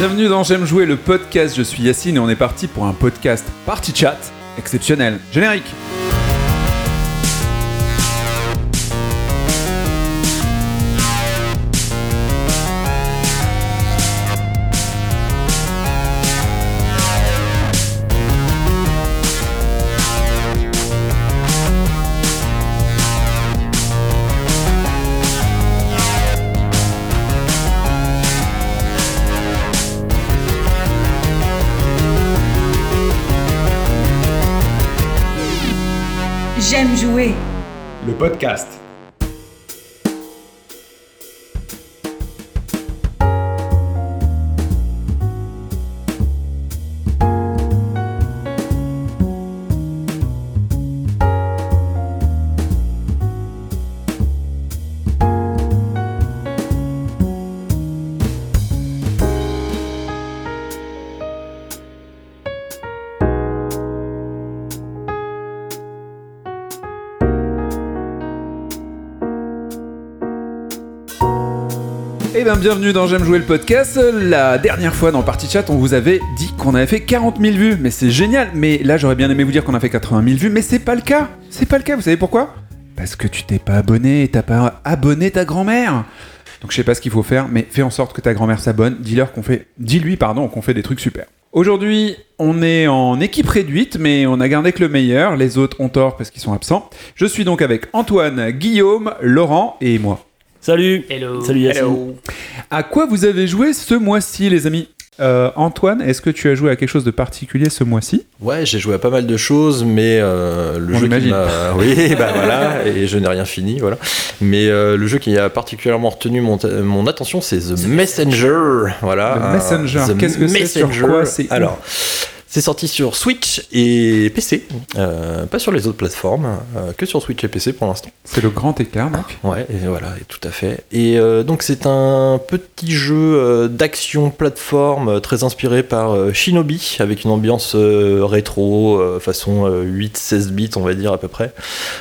Bienvenue dans J'aime jouer le podcast, je suis Yacine et on est parti pour un podcast Party Chat exceptionnel. Générique podcast. Eh bien bienvenue dans J'aime jouer le podcast. La dernière fois dans Party Chat, on vous avait dit qu'on avait fait 40 000 vues, mais c'est génial. Mais là, j'aurais bien aimé vous dire qu'on a fait 80 000 vues, mais c'est pas le cas. C'est pas le cas. Vous savez pourquoi? Parce que tu t'es pas abonné, et t'as pas abonné ta grand-mère. Donc je sais pas ce qu'il faut faire, mais fais en sorte que ta grand-mère s'abonne. Dis-leur qu'on fait, dis-lui pardon, qu'on fait des trucs super. Aujourd'hui, on est en équipe réduite, mais on a gardé que le meilleur. Les autres ont tort parce qu'ils sont absents. Je suis donc avec Antoine, Guillaume, Laurent et moi. Salut. Hello. Salut Yacine. À quoi vous avez joué ce mois-ci, les amis Euh, Antoine, est-ce que tu as joué à quelque chose de particulier ce mois-ci Ouais, j'ai joué à pas mal de choses, mais euh, le On jeu qui m'a... Oui, bah voilà, et je n'ai rien fini, voilà. Mais euh, le jeu qui a particulièrement retenu mon, mon attention, c'est The Messenger, voilà. Un- Messenger, The qu'est-ce que c'est? Sur Messenger. quoi C'est où? Alors, c'est sorti sur Switch et PC, euh, pas sur les autres plateformes, euh, que sur Switch et PC pour l'instant. C'est le grand écart, donc. Ouais, et voilà, et tout à fait. Et euh, donc c'est un petit jeu d'action plateforme très inspiré par Shinobi, avec une ambiance rétro, façon euh, 8-16 bits on va dire à peu près.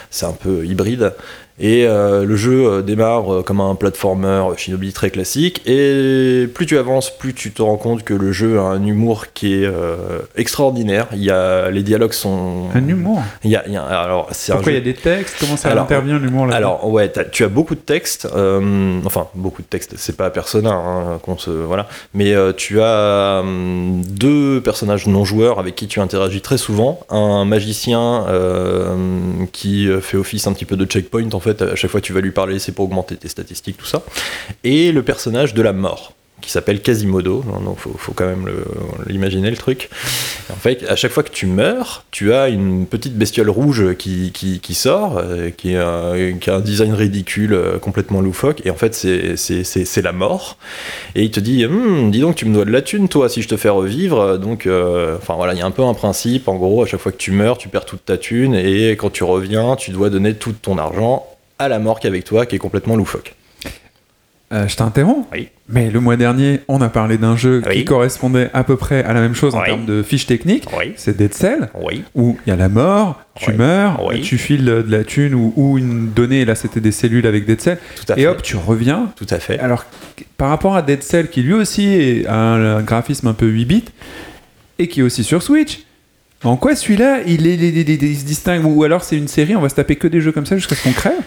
C'est un peu hybride. Et euh, le jeu euh, démarre euh, comme un platformer Shinobi très classique. Et plus tu avances, plus tu te rends compte que le jeu a un humour qui est euh, extraordinaire. Il y a, les dialogues sont... Un humour. Il y a, il y a- alors, Pourquoi il y a des textes? Comment ça Alors, intervient l'humour là alors ouais, tu as beaucoup de textes, euh, enfin beaucoup de textes. C'est pas Persona hein, qu'on se voilà, mais tu as deux personnages non joueurs avec qui tu interagis très souvent. Un magicien qui fait office un petit peu de checkpoint en fait. À chaque fois que tu vas lui parler, c'est pour augmenter tes statistiques, tout ça. Et le personnage de la mort qui s'appelle Quasimodo, donc faut, faut quand même l'imaginer le truc. En fait, à chaque fois que tu meurs, tu as une petite bestiole rouge qui, qui, sort, euh, qui, a un design ridicule, euh, complètement loufoque, et en fait, c'est- la mort. Et il te dit Hum, Dis donc, tu me dois de la thune, toi, si je te fais revivre. Donc, euh, enfin voilà, il y a un peu un principe. En gros, à chaque fois que tu meurs, tu perds toute ta thune, et quand tu reviens, tu dois donner tout ton argent à la est avec toi, qui est complètement loufoque. Euh, je t'interromps Oui. Mais le mois dernier, on a parlé d'un jeu qui correspondait à peu près à la même chose en termes de fiches techniques. Oui. C'est Dead Cell, Oui. où il y a la mort, tu meurs, tu files de la thune ou, ou une donnée, là c'était des cellules avec Dead Cell, Tout à et fait. hop, tu reviens. Tout à fait. Alors, par rapport à Dead Cell, qui lui aussi a un, un graphisme un peu 8 bits, et qui est aussi sur Switch, en quoi celui-là, il, se distingue? Ou alors c'est une série, on va se taper que des jeux comme ça jusqu'à ce qu'on crève?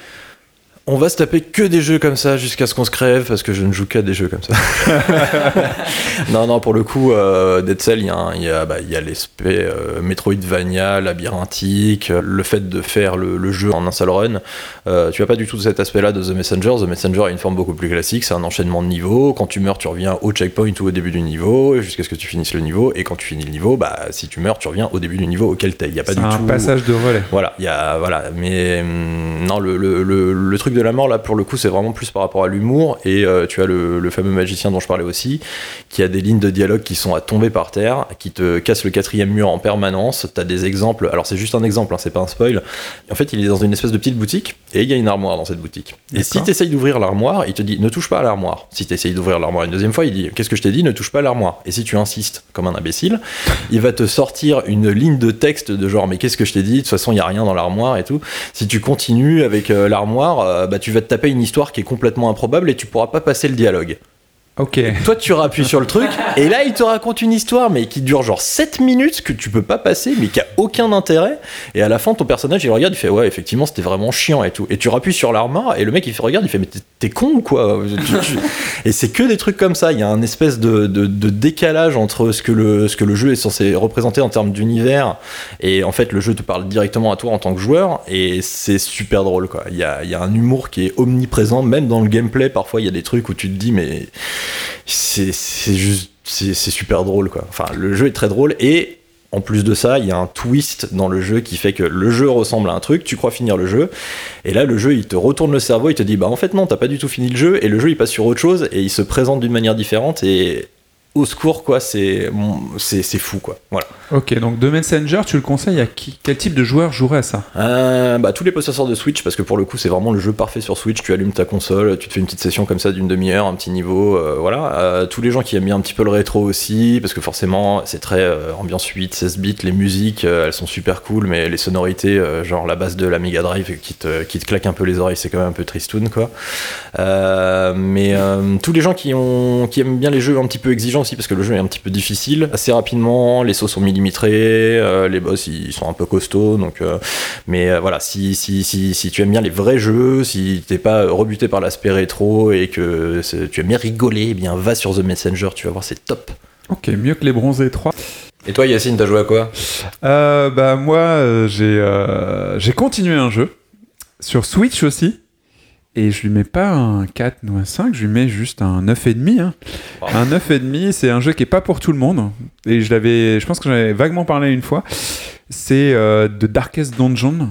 On va se taper que des jeux comme ça jusqu'à ce qu'on se crève parce que je ne joue qu'à des jeux comme ça. non, non, pour le coup, euh, Dead Cell, il y a, un- il y a, bah, y a l'aspect euh, Metroidvania, labyrinthique, euh, le fait de faire le, le jeu en un seul run. Euh, tu as pas du tout cet aspect-là de The Messenger. The Messenger a une forme beaucoup plus classique, c'est un enchaînement de niveaux. Quand tu meurs, tu reviens au checkpoint ou au début du niveau jusqu'à ce que tu finisses le niveau. Et quand tu finis le niveau, bah, si tu meurs, tu reviens au début du niveau auquel t'es. Il y a pas C'est du un tout. passage de relais. Voilà, il y a voilà, mais hum, non, le, le, le, le truc de la mort là pour le coup c'est vraiment plus par rapport à l'humour et euh, tu as le, le fameux magicien dont je parlais aussi qui a des lignes de dialogue qui sont à tomber par terre, qui te casse le quatrième mur en permanence. T'as des exemples, alors c'est juste un exemple, hein, c'est pas un spoil. En fait, il est dans une espèce de petite boutique et il y a une armoire dans cette boutique. Et si tu essayes d'ouvrir l'armoire, il te dit ne touche pas à l'armoire. Si tu essayes d'ouvrir l'armoire une deuxième fois, il dit qu'est-ce que je t'ai dit, ne touche pas à l'armoire. Et si tu insistes comme un imbécile, il va te sortir une ligne de texte de genre mais qu'est-ce que je t'ai dit, de toute façon il y a rien dans l'armoire et tout. Si tu continues avec euh, l'armoire, euh, bah tu vas te taper une histoire qui est complètement improbable et tu pourras pas passer le dialogue. Toi, tu appuies sur le truc, et là, il te raconte une histoire, mais qui dure genre 7 minutes, que tu peux pas passer, mais qui a aucun intérêt. Et à la fin, ton personnage, il regarde, il fait Ouais, effectivement, c'était vraiment chiant et tout. Et tu rappuies sur l'armoire, et le mec, il fait, regarde, il fait Mais t'es- con ou quoi? Et c'est que des trucs comme ça. Il y a un espèce de, décalage entre ce que, le, jeu est censé représenter en termes d'univers, et en fait, le jeu te parle directement à toi en tant que joueur, et c'est super drôle, quoi. Il y a un humour qui est omniprésent, même dans le gameplay, parfois, il y a des trucs où tu te dis Mais c'est juste c'est super drôle quoi. Enfin le jeu est très drôle et en plus de ça, il y a un twist dans le jeu qui fait que le jeu ressemble à un truc, tu crois finir le jeu, et là le jeu il te retourne le cerveau, il te dit bah en fait non, t'as pas du tout fini le jeu, et le jeu il passe sur autre chose, et il se présente d'une manière différente, et au secours quoi, c'est fou quoi. Voilà. Ok, donc The Messenger, tu le conseilles à qui Quel type de joueur jouerait à ça? Euh, bah, tous les possesseurs de Switch, parce que pour le coup, c'est vraiment le jeu parfait sur Switch. Tu allumes ta console, tu te fais une petite session comme ça d'une demi-heure, un petit niveau, euh, voilà. Euh, tous les gens qui aiment bien un petit peu le rétro aussi, parce que forcément, c'est très ambiance 8, 16 bits. Les musiques, elles sont super cool, mais les sonorités, genre la base de la Mega Drive qui te, qui te claque un peu les oreilles, c'est quand même un peu tristoun, quoi. Mais tous les gens qui, ont, qui aiment bien les jeux un petit peu exigeants aussi, parce que le jeu est un petit peu difficile, assez rapidement, les sauts sont millimétrés, euh, les boss ils sont un peu costauds, donc euh, mais euh, voilà, si, si, si, si tu aimes bien les vrais jeux, si t'es pas rebuté par l'aspect rétro et que tu aimes bien rigoler, eh bien va sur The Messenger, tu vas voir, c'est top. Ok, mieux que les bronzés 3. Et toi Yacine, t'as joué à quoi? Euh, bah moi, euh, j'ai euh, j'ai continué un jeu sur Switch aussi. Et je lui mets pas un 4 ou un 5, je lui mets juste un 9,5. Hein. Wow. Un 9,5, c'est un jeu qui est pas pour tout le monde. Et je l'avais, je pense que j'en avais vaguement parlé une fois. C'est euh, The Darkest Dungeon.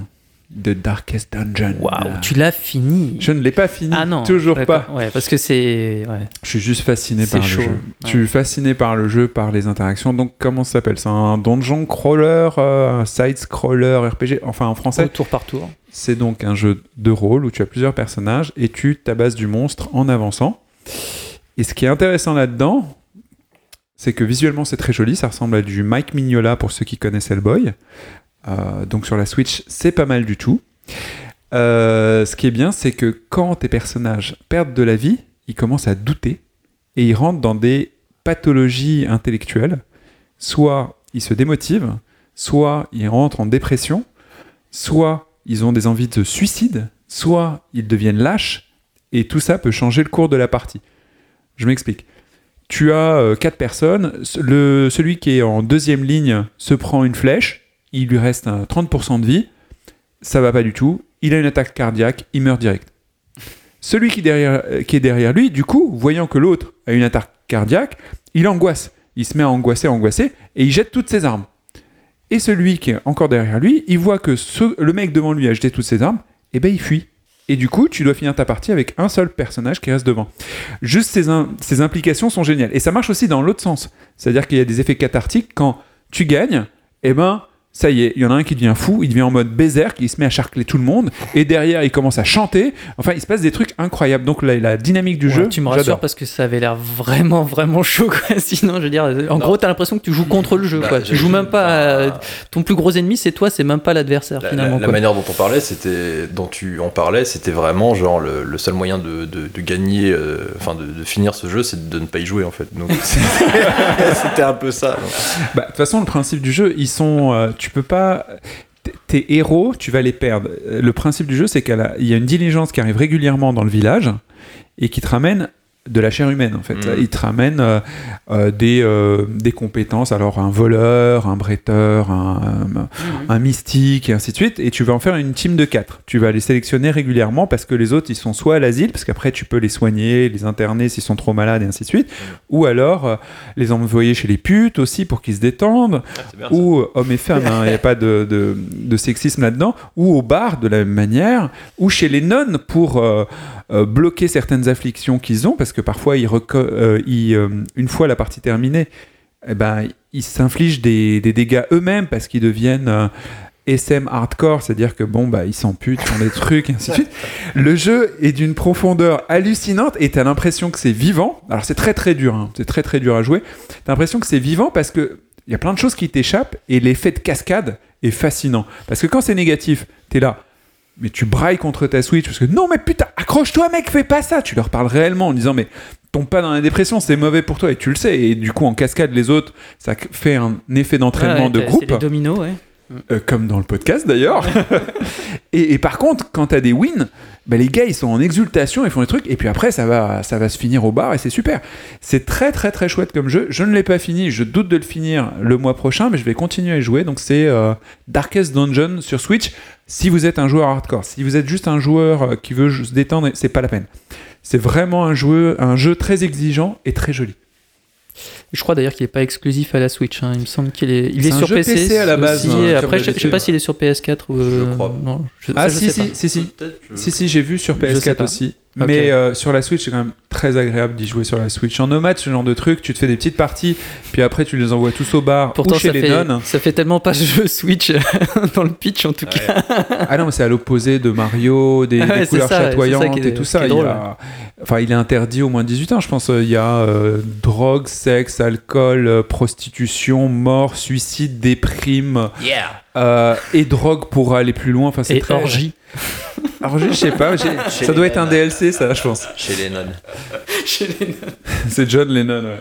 The Darkest Dungeon. Waouh, tu l'as fini. Je ne l'ai pas fini, Ah non, toujours pas. Ouais, parce que c'est. Ouais. Je suis juste fasciné par chaud. le jeu. Ouais. Je suis fasciné par le jeu, par les interactions. Donc, comment ça s'appelle? C'est un donjon crawler, euh, un side scroller RPG. Enfin, en français, Au tour par tour. C'est donc un jeu de rôle où tu as plusieurs personnages et tu tabasses du monstre en avançant. Et ce qui est intéressant là-dedans, c'est que visuellement c'est très joli. Ça ressemble à du Mike Mignola pour ceux qui connaissent Hellboy. Euh, donc sur la Switch, c'est pas mal du tout. Euh, ce qui est bien, c'est que quand tes personnages perdent de la vie, ils commencent à douter et ils rentrent dans des pathologies intellectuelles. Soit ils se démotivent, soit ils rentrent en dépression, soit ils ont des envies de suicide, soit ils deviennent lâches, et tout ça peut changer le cours de la partie. Je m'explique. Tu as euh, quatre personnes, le, celui qui est en deuxième ligne se prend une flèche, il lui reste un 30% de vie, ça va pas du tout, il a une attaque cardiaque, il meurt direct. Celui euh, qui est derrière lui, du coup, voyant que l'autre a une attaque cardiaque, il angoisse. Il se met à angoisser, angoisser, et il jette toutes ses armes. Et celui qui est encore derrière lui, il voit que le mec devant lui a jeté toutes ses armes, et ben il fuit. Et du coup, tu dois finir ta partie avec un seul personnage qui reste devant. Juste ces, ces implications sont géniales. Et ça marche aussi dans l'autre sens. C'est-à-dire qu'il y a des effets cathartiques quand tu gagnes, et ben ça y est, il y en a un qui devient fou, il devient en mode berserk, il se met à charcler tout le monde, et derrière il commence à chanter. Enfin, il se passe des trucs incroyables. Donc la, la dynamique du Ouais, jeu, tu me rassures parce que ça avait l'air vraiment, vraiment chaud. Quoi. Sinon, je veux dire, en Non. gros, t'as l'impression que tu joues contre le jeu. Bah, quoi. Tu joues même pas. à- Ton plus gros ennemi, c'est toi, c'est même pas l'adversaire La, finalement. la- manière dont on parlait, c'était, dont tu en parlais, c'était vraiment genre le, le seul moyen de, de- de gagner, euh, enfin de, de finir ce jeu, c'est de ne pas y jouer en fait. Donc c'était un peu ça. Bah, de toute façon, le principe du jeu, ils sont. euh, tu peux pas. Tes héros, tu vas les perdre. Euh, Le principe du jeu, c'est qu'il y a une diligence qui arrive régulièrement dans le village et qui te ramène de la chair humaine, en fait. Mhm. Il te ramène euh, des, euh, des compétences, alors un voleur, un bretteur, un, un- un mystique, et ainsi de suite, et tu vas en faire une team de quatre. Tu vas les sélectionner régulièrement parce que les autres, ils sont soit à l'asile, parce qu'après, tu peux les soigner, les interner s'ils sont trop malades, et ainsi de suite, ou alors euh, les envoyer chez les putes aussi pour qu'ils se détendent, ça. ou euh, hommes et femmes, il n'y a pas de, de- de sexisme là-dedans, ou au bar de la même manière, ou chez les nonnes pour euh, euh, bloquer certaines afflictions qu'ils ont, parce que parfois, ils euh, euh, une fois la partie terminée, eh ben, ils s'infligent des, des dégâts eux-mêmes parce qu'ils deviennent euh, SM hardcore, c'est-à-dire que bon, bah, ils s'amputent, ils font des trucs, et ainsi de suite. Le jeu est d'une profondeur hallucinante et t'as l'impression que c'est vivant. Alors c'est très très dur, hein, c'est très très dur à jouer. T'as l'impression que c'est vivant parce que il y a plein de choses qui t'échappent et l'effet de cascade est fascinant. Parce que quand c'est négatif, t'es là, mais tu brailles contre ta Switch parce que non mais putain, accroche-toi mec, fais pas ça. Tu leur parles réellement en disant mais tombes pas dans la dépression, c'est mauvais pour toi et tu le sais. Et du coup, en cascade, les autres, ça fait un effet d'entraînement Ouais, de groupe. C'est les dominos, ouais. Euh, comme dans le podcast d'ailleurs. et, et par contre, quand t'as des wins, bah, les gars ils sont en exultation, ils font des trucs, et puis après ça va, ça va se finir au bar et c'est super. C'est très très très chouette comme jeu. Je ne l'ai pas fini, je doute de le finir le mois prochain, mais je vais continuer à y jouer. Donc c'est euh, Darkest Dungeon sur Switch. Si vous êtes un joueur hardcore, si vous êtes juste un joueur euh, qui veut se détendre, c'est pas la peine. C'est vraiment un jeu, un jeu très exigeant et très joli. Je crois d'ailleurs qu'il n'est pas exclusif à la Switch. hein. Il me semble qu'il est, il C'est est, un sur jeu PC, PC à la base, aussi. hein, après, je, je sais pas s'il est sur PS4 ou. euh, Je crois. Non, je, Ah ça, je si, sais si, pas. si, si, Si, si, j'ai vu sur Je sais PS4 pas. aussi. Mais euh, sur la Switch, c'est quand même très agréable d'y jouer sur la Switch. En nomade, ce genre de truc, tu te fais des petites parties, puis après tu les envoies tous au bar Pourtant, ou chez ça les fait, nonnes. ça fait tellement pas jeu Switch dans le pitch en tout cas. Ah non, mais c'est à l'opposé de Mario, des, Ah ouais, des c'est couleurs ça, c'est ça chatoyantes est- et tout ça. Il Enfin, il est interdit au moins de 18 ans, je pense. Il y a euh, drogue, sexe, alcool, euh, prostitution, mort, suicide, déprime euh, et drogue pour aller plus loin. Enfin, c'est Et très... orgie. Orgie, je sais pas. Chez Ça doit être un. DLC, ça, je pense. Chez les nonnes. C'est John Lennon, ouais.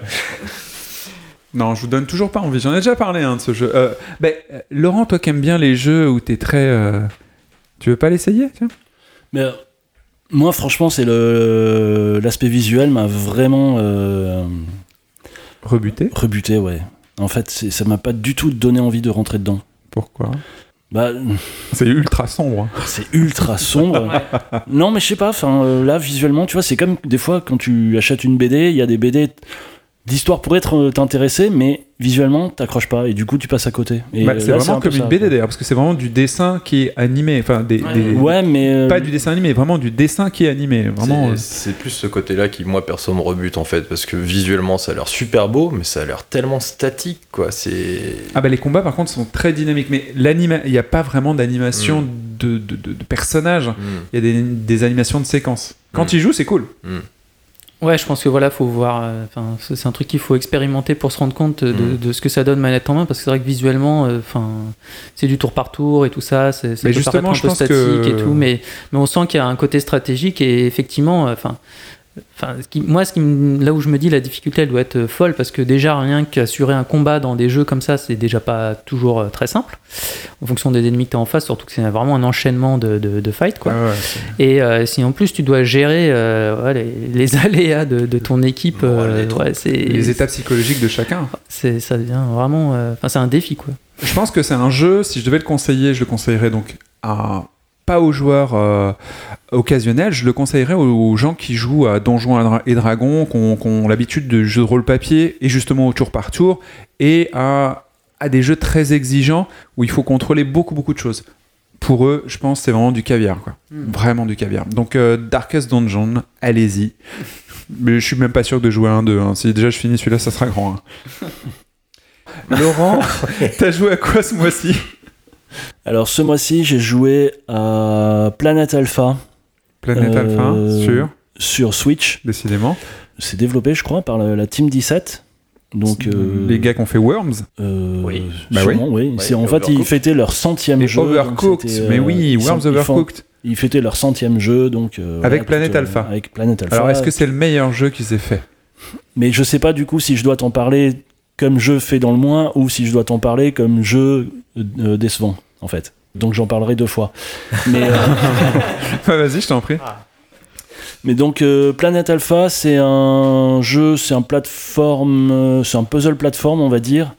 Non, je vous donne toujours pas envie. J'en ai déjà parlé hein, de ce jeu. Euh, ben, Laurent, toi qui aimes bien les jeux où t'es très. euh, Tu veux pas l'essayer tiens? Mais euh, moi, franchement, c'est le l'aspect visuel m'a vraiment euh, Rebuté? rebuté, ouais. En fait, c'est- ça m'a pas du tout donné envie de rentrer dedans. Pourquoi? Bah, C'est ultra sombre. hein. c'est ultra sombre. non, mais je sais pas. Enfin, euh, là, visuellement, tu vois, c'est comme des fois quand tu achètes une BD, il y a des BD d'histoire pour être euh, t'intéresser, mais visuellement, t'accroches pas et du coup, tu passes à côté. Bah, c'est vraiment un comme une BD d'ailleurs, parce que c'est vraiment du dessin qui est animé. Enfin, des, des- Ouais, mais euh, pas du dessin animé, vraiment du dessin qui est animé. Vraiment. euh, C'est- plus ce côté-là qui, moi, perso, me rebute en fait, parce que visuellement, ça a l'air super beau, mais ça a l'air tellement statique, quoi. C'est. Ah bah les combats par contre sont très dynamiques, mais il n'y a pas vraiment d'animation de, de, de- de personnages. Hmm. Il y a des, des animations de séquences. Quand Mm. il joue, c'est cool. Ouais, je pense que voilà, faut voir. euh, Enfin, c'est c'est un truc qu'il faut expérimenter pour se rendre compte de, Mm. de ce que ça donne manette en main, parce que c'est vrai que visuellement, euh, enfin, c'est du tour par tour et tout ça. c'est- justement, paraître je un peu pense statique que- et tout, mais mais on sent qu'il y a un côté stratégique et effectivement, euh, enfin. Enfin, ce qui- moi, ce qui me- là où je me dis la difficulté, elle doit être euh, folle parce que déjà rien qu'assurer un combat dans des jeux comme ça, c'est déjà pas toujours euh, très simple en fonction des ennemis que tu en face, surtout que c'est vraiment un enchaînement de, de, de fights quoi. Ouais, Et euh, si en plus tu dois gérer euh, ouais, les, les aléas de, de ton équipe, euh, ouais, les états psychologiques de chacun. c'est ça devient vraiment, enfin c'est un défi quoi. Je pense que c'est un jeu, si je devais le conseiller, je le conseillerais donc à pas aux joueurs euh, occasionnels, je le conseillerais aux, aux gens qui jouent à Donjons et Dra- et Dragons, qui ont, l'habitude de jeux de rôle papier et justement au tour par tour, et à, à des jeux très exigeants où il faut contrôler beaucoup beaucoup de choses. Pour eux, je pense, c'est vraiment du caviar, quoi. Vraiment du caviar. Donc euh, Darkest Dungeon, allez-y. Mais je suis même pas sûr de jouer à un 2. hein. Si déjà je finis celui-là, ça sera grand. hein. Laurent, t'as joué à quoi ce mois-ci? Alors ce mois-ci, j'ai joué à Planet Alpha Planète Euh, Alpha, sur, sur Switch. décidément. C'est développé, je crois, par la, la Team 17. Donc euh, Les gars qui ont fait Worms. euh, Oui. Bah sûrement, oui. C'est en fait ils fêtaient leur centième Et jeu. Overcooked, mais oui, Worms sont- ils font- Overcooked. Ils fêtaient leur centième jeu, donc euh, Avec voilà, Planet Alpha. Avec Planet Alpha. Alors, est-ce que c'est le meilleur jeu qui s'est fait? Mais je sais pas du coup si je dois t'en parler comme jeu fait dans le moins ou si je dois t'en parler comme jeu euh, décevant, en fait. Donc j'en parlerai deux fois. Mais, euh, Vas-y, je t'en prie. mais donc euh, Planet Alpha, c'est un jeu, c'est un plateforme, euh, c'est un puzzle plateforme, on va dire,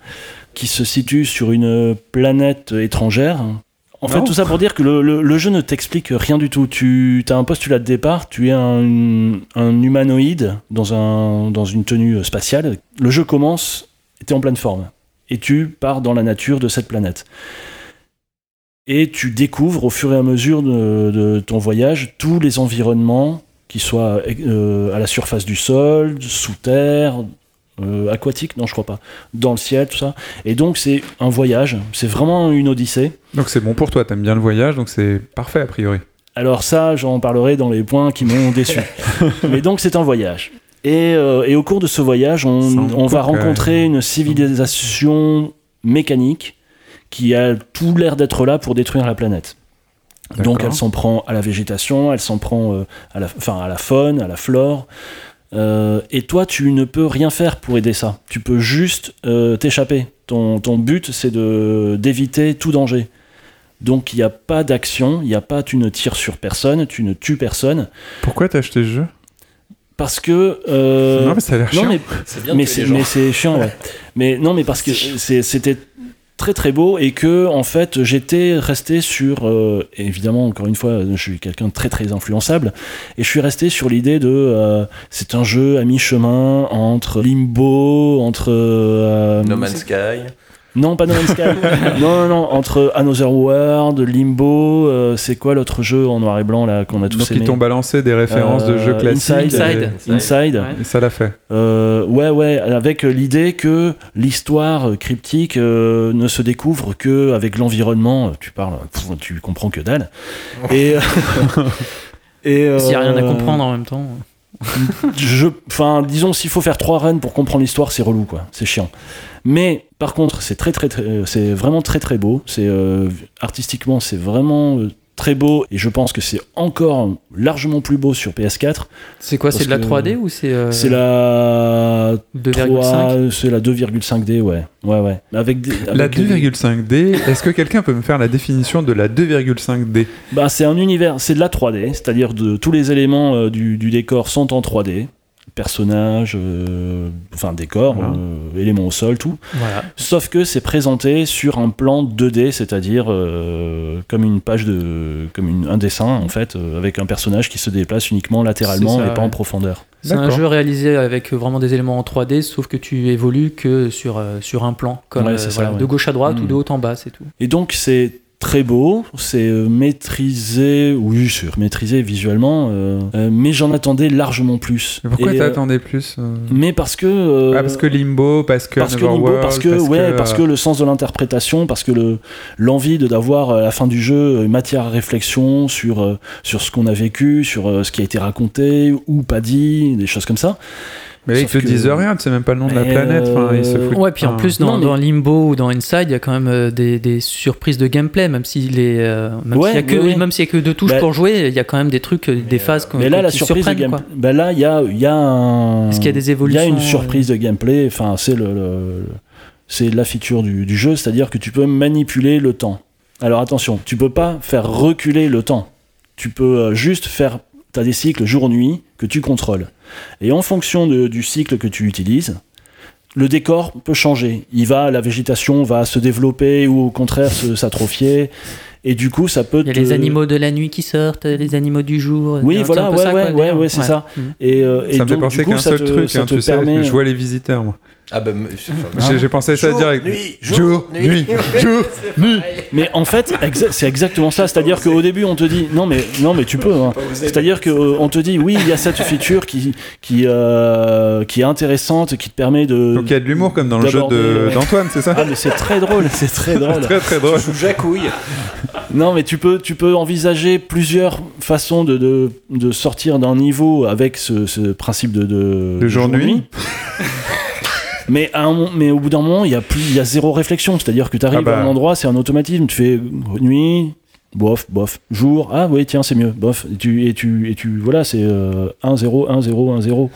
qui se situe sur une planète étrangère. En fait, Oh. tout ça pour dire que le, le- le jeu ne t'explique rien du tout. Tu as un postulat de départ, tu es un, un humanoïde dans, un, dans une tenue spatiale. Le jeu commence, tu es en pleine forme. Et tu pars dans la nature de cette planète. Et tu découvres au fur et à mesure de, de ton voyage tous les environnements, qui soient euh, à la surface du sol, sous terre, euh, aquatique, non je crois pas, dans le ciel, tout ça. Et donc c'est un voyage, c'est vraiment une odyssée. Donc c'est bon pour toi, t'aimes bien le voyage, donc c'est parfait a priori. Alors ça, j'en parlerai dans les points qui m'ont déçu. Mais donc c'est un voyage. Et, euh, et au cours de ce voyage, on, va rencontrer une civilisation mécanique qui a tout l'air d'être là pour détruire la planète. Donc elle s'en prend à la végétation, elle s'en prend euh, à, la, enfin, à la faune, à la flore. Euh, et toi, tu ne peux rien faire pour aider ça. Tu peux juste euh, t'échapper. Ton, ton but, c'est de d'éviter tout danger. Donc il n'y a pas d'action, il y a pas, tu ne tires sur personne, tu ne tues personne, Pourquoi t'as acheté ce jeu? Parce que euh, Non, mais ça a l'air chiant. mais C'est chiant ouais. mais non mais parce que c'était très très beau et que en fait j'étais resté sur euh, évidemment encore une fois je suis quelqu'un de très très influençable et je suis resté sur l'idée de euh, c'est un jeu à mi-chemin entre Limbo entre euh, No Man's Sky. Non pas No Man's Sky non non non entre Another World Limbo euh, c'est quoi l'autre jeu en noir et blanc là qu'on a tous Donc aimé ils t'ont balancé des références de Euh, jeux classiques. Inside. Inside. et- Inside Ouais. Et ça l'a fait. Euh, ouais, ouais, avec l'idée que l'histoire cryptique euh, ne se découvre que avec l'environnement. Tu parles, pff, tu comprends que dalle. Et, et S'il n'y a rien à euh, comprendre en même temps. Je, enfin, disons, s'il faut faire trois runs pour comprendre l'histoire, c'est relou, quoi. C'est chiant. Mais par contre, c'est très, très, euh, c'est vraiment très, très beau. C'est euh, artistiquement, c'est vraiment euh, très beau. Et je pense que c'est encore largement plus beau sur PS4. C'est quoi C'est de la parce que 3D ou c'est euh, C'est la 2,5 3, c'est la 2,5D, ouais. Ouais, ouais. Avec des, La avec des- 2,5D, est-ce que quelqu'un peut me faire la définition de la 2,5D Bah, c'est un univers, c'est de la 3D, c'est-à-dire de tous les éléments euh, du, du décor sont en 3D. Personnages, euh, enfin décor, Voilà. euh, éléments au sol, tout. Voilà. Sauf que c'est présenté sur un plan 2D, c'est-à-dire euh, comme une page de, comme une- un dessin en fait, euh, avec un personnage qui se déplace uniquement latéralement ça, et pas ouais. en profondeur. C'est un jeu réalisé avec vraiment des éléments en 3D, sauf que tu évolues que sur, euh, sur un plan, comme Ouais, euh, ça, voilà, ouais. de gauche à droite ou de haut en bas, c'est tout. Et donc c'est très beau, c'est euh, maîtrisé, oui, c'est maîtrisé visuellement, euh, euh, mais j'en attendais largement plus. Mais Pourquoi t'attendais plus Mais parce que. euh, Ah, parce que Limbo, parce que parce que Limbo, parce que ouais, parce que le sens de l'interprétation, parce que le l'envie de d'avoir à la fin du jeu une matière à réflexion sur sur ce qu'on a vécu, sur ce qui a été raconté ou pas dit, des choses comme ça. Mais là, ils te que- disent rien, tu sais même pas le nom de la planète. Enfin, ils se euh, foutent. Ouais, puis en plus, dans, non, mais- dans Limbo ou dans Inside, il y a quand même euh, des, des surprises de gameplay, même s'il est, euh, même Ouais, s'il y a que, ouais, ouais. même s'il y a que deux touches Bah- pour jouer, il y a quand même des trucs, euh, des phases qu'on- Mais là, la surprise de gameplay, ben là, il y a il y a un, Est-ce qu'il y a des il y a évolutions, une euh, surprise de gameplay. Enfin, c'est le, le- c'est la feature du, du jeu, c'est-à-dire que tu peux manipuler le temps. Alors attention, tu peux pas faire reculer le temps. Tu peux euh, juste faire. T'as des cycles jour-nuit que tu contrôles. Et en fonction de- du cycle que tu utilises, le décor peut changer. Il va, la végétation va se développer ou au contraire se- s'atrophier. Et du coup, ça peut. Il y a te- les animaux de la nuit qui sortent, les animaux du jour. Oui, voilà, ouais, ça, ouais, quoi, ouais, c'est ça. Mm. Et, euh, et Ça me fait penser qu'un seul te- truc, ça hein, te tu sais, permet- je vois les visiteurs, moi. Ah bah, J'ai- J'ai pensé ça Jour, direct. nuit, jour, jour, nuit, nuit. jour, nuit. Mais en fait, exa- c'est exactement ça. C'est-à-dire qu'au début, on te dit non, mais non, mais tu peux. hein. C'est-à-dire qu'on te dit oui, il y a cette feature qui qui euh, qui est intéressante, qui te permet de. Donc il y a de l'humour comme dans le jeu de- d'Antoine, c'est ça Ah mais c'est très drôle, c'est très drôle. Très très drôle. Joue Jacouille. Non mais tu peux tu peux envisager plusieurs façons de de, de sortir d'un niveau avec ce, ce principe de de, De jour-nuit. Mais, à un mais au bout d'un moment, il y a plus, il y a zéro réflexion. C'est-à-dire que tu arrives Ah bah. à un endroit, c'est un automatisme. Tu fais nuit, bof, bof, jour. Ah oui, tiens, c'est mieux, bof. Et tu, et tu, et tu voilà, c'est euh, 1 0 1 0 1 0.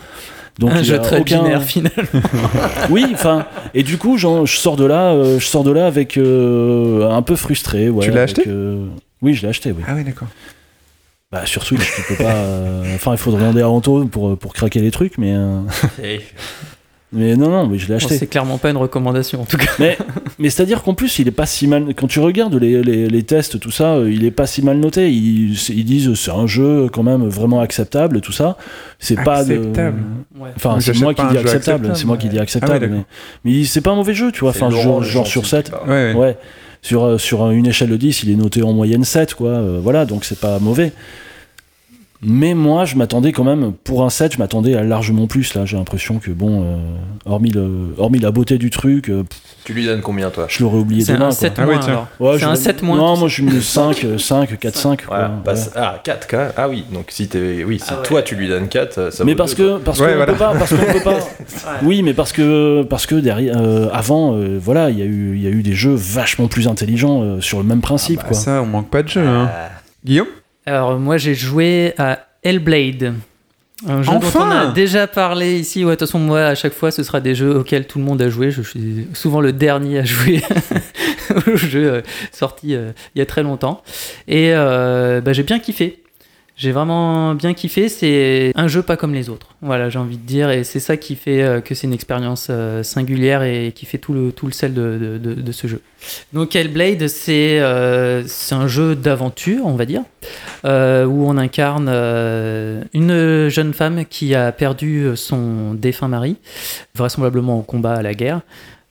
Donc Un jeu a très aucun- binaire final. Oui, enfin, et du coup, je sors de là, euh, je sors de là avec euh, un peu frustré. ouais, Tu l'as acheté? euh, Oui, je l'ai acheté. Oui. Ah oui, d'accord. Bah sur Switch, tu peux pas. euh, Enfin, il faut demander à Anto pour pour craquer les trucs, mais euh, mais non, non, mais je l'ai Bon, acheté. c'est clairement pas une recommandation en tout cas. Mais, mais c'est-à-dire qu'en plus, il est pas si mal. Quand tu regardes les, les, les tests, tout ça, euh, il est pas si mal noté. Ils, ils disent c'est un jeu quand même vraiment acceptable, tout ça. C'est pas de. Acceptable. Ouais. Enfin, c'est moi qui dis acceptable. C'est moi qui dis Ah acceptable. ouais, mais c'est pas un mauvais jeu, tu vois. Enfin, genre, genre sur 7. Ouais, ouais. Ouais. Sur, euh, sur une échelle de 10, il est noté en moyenne 7, quoi. Euh, voilà, donc c'est pas mauvais. Mais moi, je m'attendais quand même, pour un 7, je m'attendais à largement plus. Là, j'ai l'impression que, bon, euh, hormis, le, hormis la beauté du truc, euh, Tu lui donnes combien, toi? je l'aurais oublié C'est demain. un. 7 Ah oui, moins tiens. alors. Ouais, c'est un 7 moins. Non, moi je mets 5, 5, 4, 5. Voilà, bah, c'est- ah, 4, quoi. Ah oui, donc si, t'es, oui, si Ah ouais. toi tu lui donnes 4, ça Mais vaut parce deux, que parce Ouais, qu'on voilà. peut pas parce qu'on peut pas oui mais parce que parce que derrière euh, avant euh, voilà il y a eu il y a eu des jeux vachement plus intelligents euh, sur le même principe Bah, quoi ça, on manque pas de jeu. quoi. Hein. Ah. Guillaume? Alors moi j'ai joué à Hellblade. Un jeu Enfin dont on a déjà parlé ici. Ouais, de toute façon, moi, à chaque fois, ce sera des jeux auxquels tout le monde a joué. Je suis souvent le dernier à jouer au jeu euh, sorti euh, il y a très longtemps. Et euh, bah, j'ai bien kiffé. J'ai vraiment bien kiffé. C'est un jeu pas comme les autres. Voilà, j'ai envie de dire. Et c'est ça qui fait euh, que c'est une expérience euh, singulière et qui fait tout le, tout le sel de, de- ce jeu. Donc, Hellblade, c'est euh, un jeu d'aventure, on va dire, euh, où on incarne une jeune femme qui a perdu son défunt mari, vraisemblablement au combat à la guerre.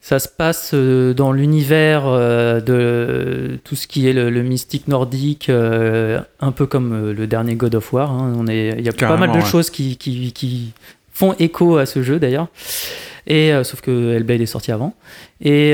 Ça se passe euh, dans l'univers euh, de tout ce qui est le, le mystique nordique, euh, un peu comme le dernier God of War. hein. On est, il y a pas mal de ouais. choses qui, qui, qui font écho à ce jeu d'ailleurs. Et sauf que Hellblade est sorti avant. Et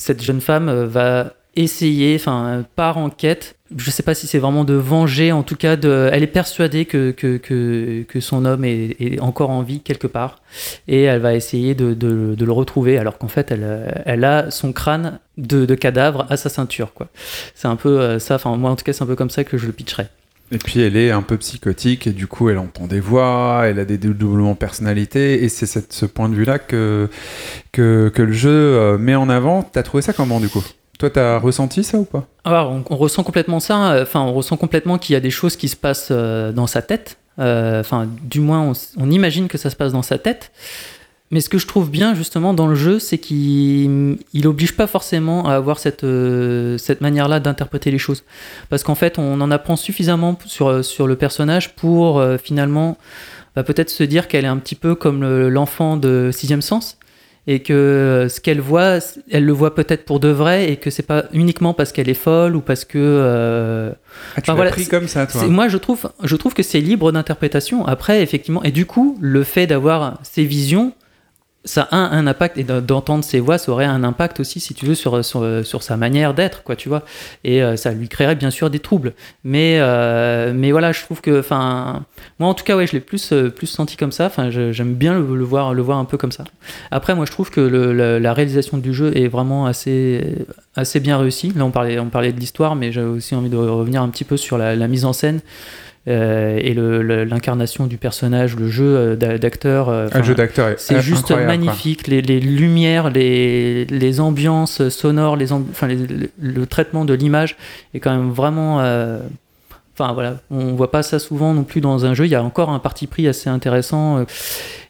cette jeune femme va essayer, enfin, part en quête. Je sais pas si c'est vraiment de venger, en tout cas, de, elle est persuadée que, que, que, son homme est, encore en vie quelque part. Et elle va essayer de, de, le retrouver, alors qu'en fait, elle, elle a son crâne de, de cadavre à sa ceinture, quoi. C'est un peu euh, ça, enfin, moi en tout cas, c'est un peu comme ça que je le pitcherais. Et puis elle est un peu psychotique et du coup elle entend des voix, elle a des dédoublements de personnalité et c'est ce point de vue-là que, que, que le jeu euh, met en avant. T'as trouvé ça comment du coup? Toi t'as ressenti ça ou pas? Alors, on, ressent complètement ça. euh, Enfin, on ressent complètement qu'il y a des choses qui se passent euh, dans sa tête. Euh, Enfin, du moins, on, imagine que ça se passe dans sa tête. Mais ce que je trouve bien justement dans le jeu, c'est qu'il il oblige pas forcément à avoir cette, cette manière-là d'interpréter les choses. Parce qu'en fait, on en apprend suffisamment sur, sur le personnage pour finalement bah, peut-être se dire qu'elle est un petit peu comme le- l'enfant de Sixième Sens. Et que euh, ce qu'elle voit, elle le voit peut-être pour de vrai, et que c'est pas uniquement parce qu'elle est folle ou parce que euh, ah, Tu Enfin, l'as voilà, pris comme ça toi moi, je trouve, je trouve que c'est libre d'interprétation. Après, effectivement, et du coup, le fait d'avoir ces visions, ça a un, impact, et de- d'entendre ces voix, ça aurait un impact aussi, si tu veux, sur, sur, sa manière d'être, quoi, tu vois. Et euh, ça lui créerait bien sûr des troubles. Mais, euh, mais voilà, je trouve que, enfin, moi en tout cas, ouais, je l'ai plus, euh, plus senti comme ça. Enfin, j'aime bien le, voir, le voir un peu comme ça. Après, moi, je trouve que la, réalisation du jeu est vraiment assez, assez bien réussie. Là, on parlait, on parlait de l'histoire, mais j'ai aussi envie de revenir un petit peu sur la mise en scène. Euh, et l'incarnation du personnage, le jeu euh, d'a- d'acteur. euh, Un jeu d'acteur est c'est juste magnifique, les, les lumières, les, les ambiances sonores, les, amb- enfin, les- le, traitement de l'image est quand même vraiment. Enfin voilà, on voit pas ça souvent non plus dans un jeu. Il y a encore un parti pris assez intéressant.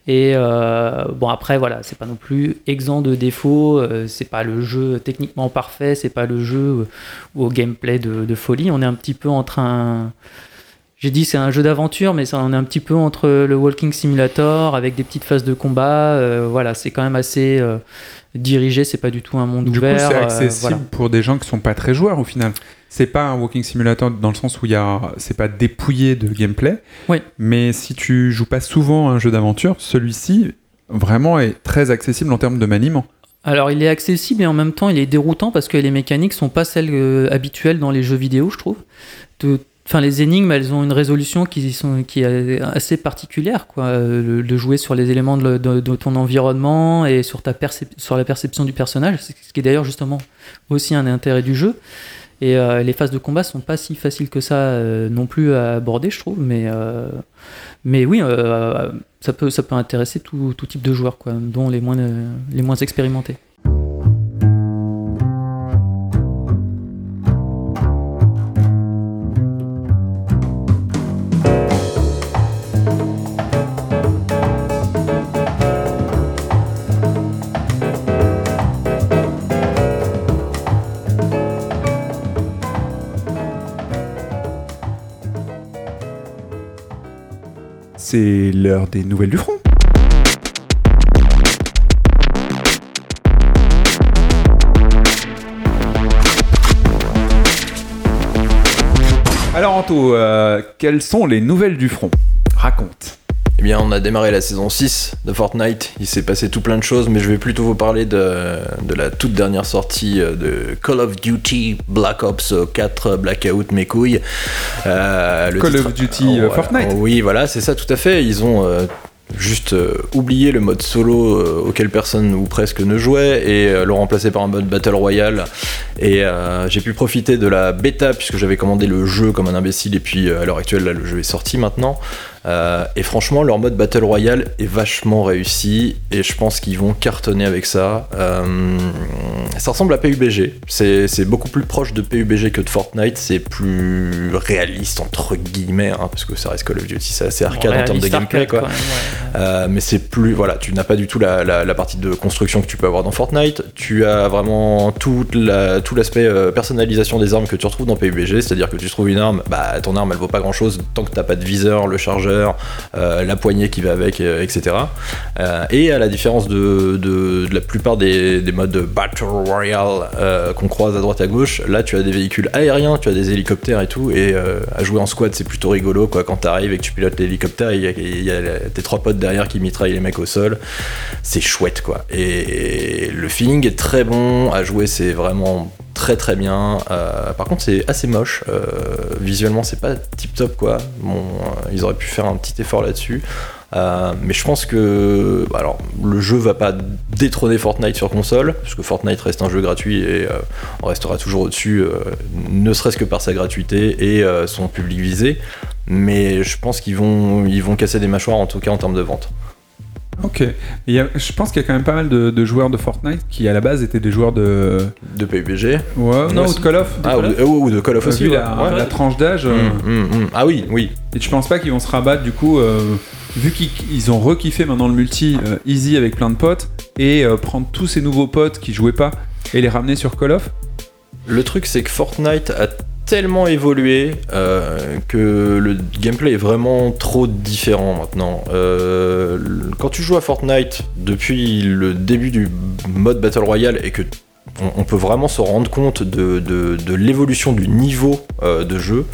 Et euh, bon après voilà, c'est pas non plus exempt de défauts. c'est pas le jeu techniquement parfait. C'est pas le jeu au gameplay de, de folie. On est un petit peu en train. J'ai dit c'est un jeu d'aventure, mais ça on est un petit peu entre le Walking Simulator avec des petites phases de combat. euh, voilà, c'est quand même assez euh, dirigé. C'est pas du tout un monde Du coup, ouvert. c'est euh, accessible voilà. pour des gens qui sont pas très joueurs au final. C'est pas un walking simulator dans le sens où il y a, c'est pas dépouillé de gameplay. Oui. Mais si tu joues pas souvent à un jeu d'aventure, celui-ci vraiment est très accessible en termes de maniement. Alors il est accessible et en même temps il est déroutant parce que les mécaniques sont pas celles euh, habituelles dans les jeux vidéo, je trouve. Enfin, les énigmes, elles ont une résolution qui, sont, qui est assez particulière, quoi. Euh, de jouer sur les éléments de, ton environnement et sur, ta sur la perception du personnage, ce qui est d'ailleurs justement aussi un intérêt du jeu. Et euh, les phases de combat sont pas si faciles que ça euh, non plus à aborder, je trouve. Mais, euh, mais oui, euh, ça, peut, ça peut intéresser tout, tout type de joueurs, quoi, dont les moins, euh, les moins expérimentés. C'est l'heure des nouvelles du front. Alors Anto, euh, quelles sont les nouvelles du front? Raconte. Eh bien, on a démarré la saison 6 de Fortnite. Il s'est passé tout plein de choses, mais je vais plutôt vous parler de, de la toute dernière sortie euh, de Call of Duty Black Ops 4 Blackout mes couilles. Euh, le Call titre- of Duty, euh, voilà. Fortnite. Oui, voilà, c'est ça tout à fait. Ils ont euh, juste euh, oublié le mode solo euh, auquel personne ou presque ne jouait et euh, l'ont remplacé par un mode Battle Royale. Et euh, j'ai pu profiter de la bêta puisque j'avais commandé le jeu comme un imbécile et puis euh, à l'heure actuelle là, le jeu est sorti maintenant. Euh, et franchement, leur mode Battle Royale est vachement réussi et je pense qu'ils vont cartonner avec ça. Euh, ça ressemble à PUBG. C'est beaucoup plus proche de PUBG que de Fortnite. C'est plus réaliste, entre guillemets, hein, parce que ça reste Call of Duty, c'est assez arcade en termes de gameplay. arcade, Quoi. quand même, ouais. Euh, mais c'est plus voilà tu n'as pas du tout la, la- la partie de construction que tu peux avoir dans Fortnite tu as vraiment toute la, tout l'aspect personnalisation des armes que tu retrouves dans PUBG c'est à dire que tu trouves une arme bah ton arme elle vaut pas grand chose tant que t'as pas de viseur le chargeur euh, la poignée qui va avec euh, etc Euh, et à la différence de, la plupart des, des modes de Battle Royale qu'on croise à droite à gauche là tu as des véhicules aériens tu as des hélicoptères et tout. Et à jouer en squad c'est plutôt rigolo quoi. Quand t'arrives et que tu pilotes l'hélicoptère il y a tes trois potes derrière qui mitraillent les mecs au sol. C'est chouette quoi. Et le feeling est très bon. À jouer c'est vraiment très très bien. Euh, par contre c'est assez moche. Euh, visuellement c'est pas tip top quoi euh, ils auraient pu faire un petit effort là-dessus. Mais je pense que bah, alors le jeu va pas détrôner Fortnite sur console parce que Fortnite reste un jeu gratuit et on restera toujours au-dessus ne serait-ce que par sa gratuité et son public visé. Mais je pense qu'ils vont ils vont casser des mâchoires en tout cas en termes de vente Ok. Il y a- je pense qu'il y a quand même pas mal de, de joueurs de Fortnite qui à la base étaient des joueurs de. de PUBG Ouais, non, Ouais, ou de Call of. Ah, Call ou, of. euh, ou de Call of T'as aussi. vu ouais. la, Ouais. la tranche d'âge. euh, Mm, mm, mm. Ah oui, oui. Et tu penses pas qu'ils vont se rabattre du coup, euh, vu qu'ils ils ont rekiffé maintenant le multi euh, easy avec plein de potes, et euh, prendre tous ces nouveaux potes qui jouaient pas et les ramener sur Call of? Le truc, c'est que Fortnite a tellement évolué euh, que le gameplay est vraiment trop différent maintenant. Euh, quand tu joues à Fortnite depuis le début du mode Battle Royale et que on, peut vraiment se rendre compte de l'évolution du niveau euh, de jeu.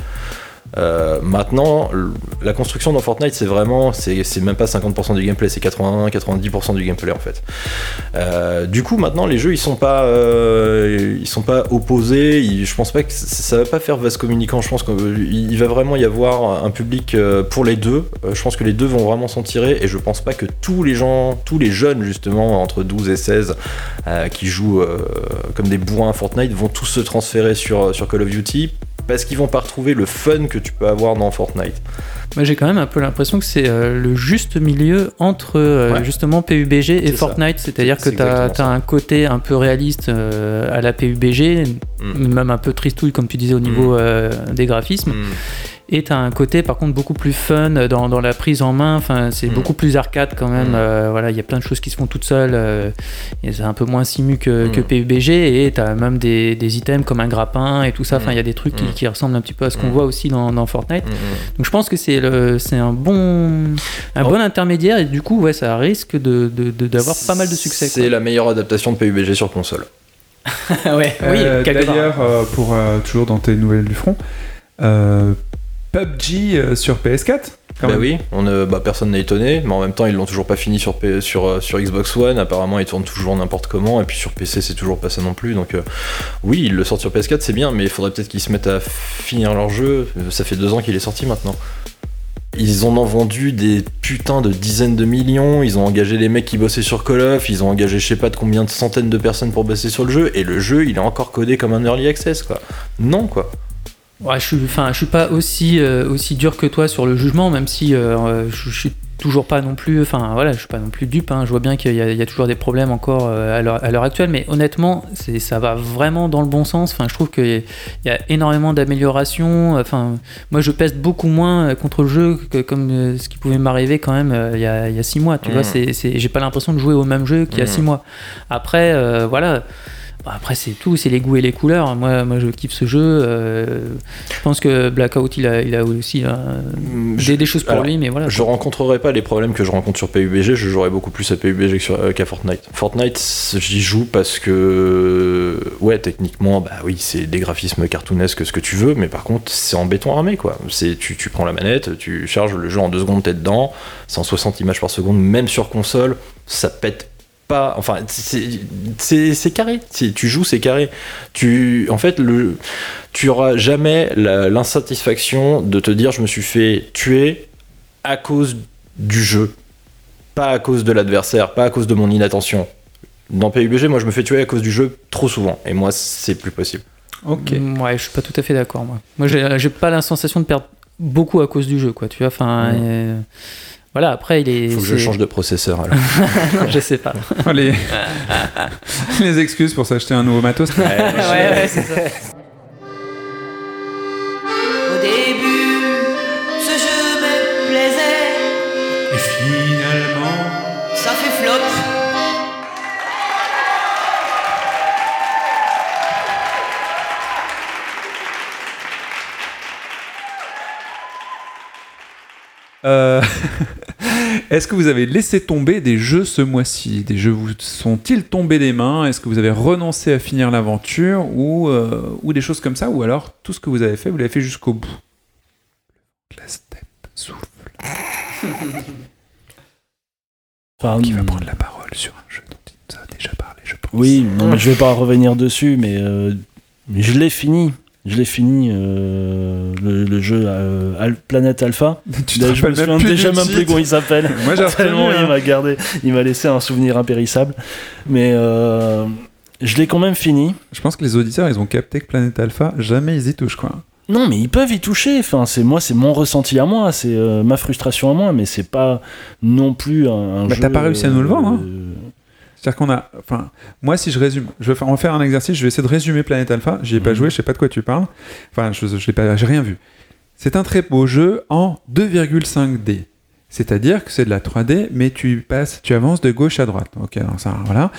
Euh, maintenant, la construction dans Fortnite, c'est vraiment, c'est même pas 50% du gameplay, c'est 80-90% du gameplay en fait. Euh, du coup, maintenant, les jeux, ils sont pas, euh, ils sont pas opposés. Je pense pas que ça va pas faire vase communicant. Je pense qu'il va vraiment y avoir un public pour les deux. Je pense que les deux vont vraiment s'en tirer, et je pense pas que tous les gens, tous les jeunes justement entre 12 et 16 euh, qui jouent comme des bourrins à Fortnite vont tous se transférer sur Call of Duty parce qu'ils vont pas retrouver le fun que tu peux avoir dans Fortnite. J'ai quand même un peu l'impression que c'est euh, le juste milieu entre euh, Ouais. justement PUBG et. Fortnite, c'est-à-dire C'est- que tu as, un côté un peu réaliste euh, à la PUBG, Mm. même un peu tristouille comme tu disais au niveau Mm. des graphismes, Mm. Et tu as un côté par contre beaucoup plus fun dans, dans la prise en main, enfin c'est Mm. beaucoup plus arcade quand même, Mm. euh, voilà, il y a plein de choses qui se font toutes seules, euh, c'est un peu moins simu que, Mm. que PUBG, et tu as même des, des items comme un grappin et tout ça, enfin il y a des trucs qui, qui ressemblent un petit peu à ce qu'on voit aussi dans, dans Fortnite. Donc je pense que c'est le c'est un bon un Oh. bon intermédiaire et du coup ouais ça risque de de- de- d'avoir pas mal de succès. C'est la meilleure adaptation de PUBG sur console. ouais, oui, Euh. D'ailleurs, euh, pour euh, toujours dans tes nouvelles du front, euh, PUBG euh, sur PS4 quand bah même. oui, on, euh, bah, personne n'est étonné, mais en même temps ils l'ont toujours pas fini sur, P- sur, euh, sur Xbox One, apparemment ils tournent toujours n'importe comment, et puis sur PC c'est toujours pas ça non plus, donc euh, oui, ils le sortent sur PS4 c'est bien, mais il faudrait peut-être qu'ils se mettent à finir leur jeu, ça fait deux ans qu'il est sorti maintenant. Ils en ont vendu des putains de dizaines de millions, ils ont engagé les mecs qui bossaient sur Call of, ils ont engagé je sais pas de combien de centaines de personnes pour bosser sur le jeu, et le jeu il est encore codé comme un early access quoi. Non quoi. Ouais, je suis enfin je suis pas aussi euh, aussi dur que toi sur le jugement même si euh, je, je suis toujours pas non plus enfin voilà je suis pas non plus dupe hein. je vois bien qu'il y, a- il y a toujours des problèmes encore euh, à l'heure actuelle mais honnêtement ça va vraiment dans le bon sens enfin je trouve qu'il y a- il y a énormément d'améliorations enfin moi je pèse beaucoup moins euh, contre le jeu que comme euh, ce qui pouvait m'arriver quand même euh, il y, a, il y a six mois tu Mhm. vois c'est j'ai pas l'impression de jouer au même jeu qu'il y a Mhm. six mois après euh, voilà Après, c'est tout, c'est les goûts et les couleurs. Moi, moi je kiffe ce jeu. euh, je pense que Blackout, il a, il a aussi euh, Je- des, des choses pour alors, lui, mais voilà. Je rencontrerai pas les problèmes que je rencontre sur PUBG, je jouerai beaucoup plus à PUBG euh, qu'à Fortnite. Fortnite, j'y joue parce que, ouais, techniquement, bah oui, c'est des graphismes cartoonesques, ce que tu veux, mais par contre, c'est en béton armé, quoi. C'est, tu, tu prends la manette, tu charges le jeu en deux secondes, t'es dedans, 160 images par seconde, même sur console, ça pète pas, enfin, c'est, c'est, c'est carré. Si tu joues, c'est carré. Tu, en fait, le, tu auras jamais l'insatisfaction de te dire, je me suis fait tuer à cause du jeu, pas à cause de l'adversaire, pas à cause de mon inattention. Dans PUBG, moi je me fais tuer à cause du jeu trop souvent, et moi c'est plus possible. Ok. Mm, Ouais, je suis pas tout à fait d'accord, moi. Moi, j'ai pas la sensation de perdre beaucoup à cause du jeu, quoi. Tu vois, enfin. Euh, voilà, après, il est. Faut que je change de processeur alors. Non, je sais pas. les... les excuses pour s'acheter un nouveau matos. ouais, ouais, c'est ça. Euh, Est-ce que vous avez laissé tomber des jeux ce mois-ci? Des jeux vous sont-ils tombés des mains? Est-ce que vous avez renoncé à finir l'aventure? Ou, euh, ou des choses comme ça? Ou alors tout ce que vous avez fait, vous l'avez fait jusqu'au bout? La steppe souffle. Enfin, Qui va prendre la parole sur un jeu dont il nous a déjà parlé, je pense. Oui, non, mais je vais pas revenir dessus, mais, euh, mais je l'ai fini. Je l'ai fini, euh, le, le jeu euh, Al- Planète Alpha. Tu D'ailleurs, je me rappelles souviens plus déjà du même plus comment il s'appelle. Moi j'ai Tellement retenu, il hein. m'a gardé, il m'a laissé un souvenir impérissable. Mais euh, je l'ai quand même fini. Je pense que les auditeurs, ils ont capté que Planète Alpha, jamais ils y touchent, quoi. Non, mais ils peuvent y toucher. Enfin, c'est moi, c'est mon ressenti à moi, c'est euh, ma frustration à moi, mais c'est pas non plus un, un Bah, jeu. t'as pas réussi à nous le vendre, hein. C'est-à-dire qu'on a. Enfin, moi, si je résume, je vais faire, on va faire un exercice, je vais essayer de résumer Planète Alpha. J'y ai pas Mhm. joué, je sais pas de quoi tu parles. Enfin, je je l'ai pas, j'ai rien vu. C'est un très beau jeu en 2,5D. C'est-à-dire que c'est de la 3D, mais tu passes, tu avances de gauche à droite. Ok, alors ça, voilà.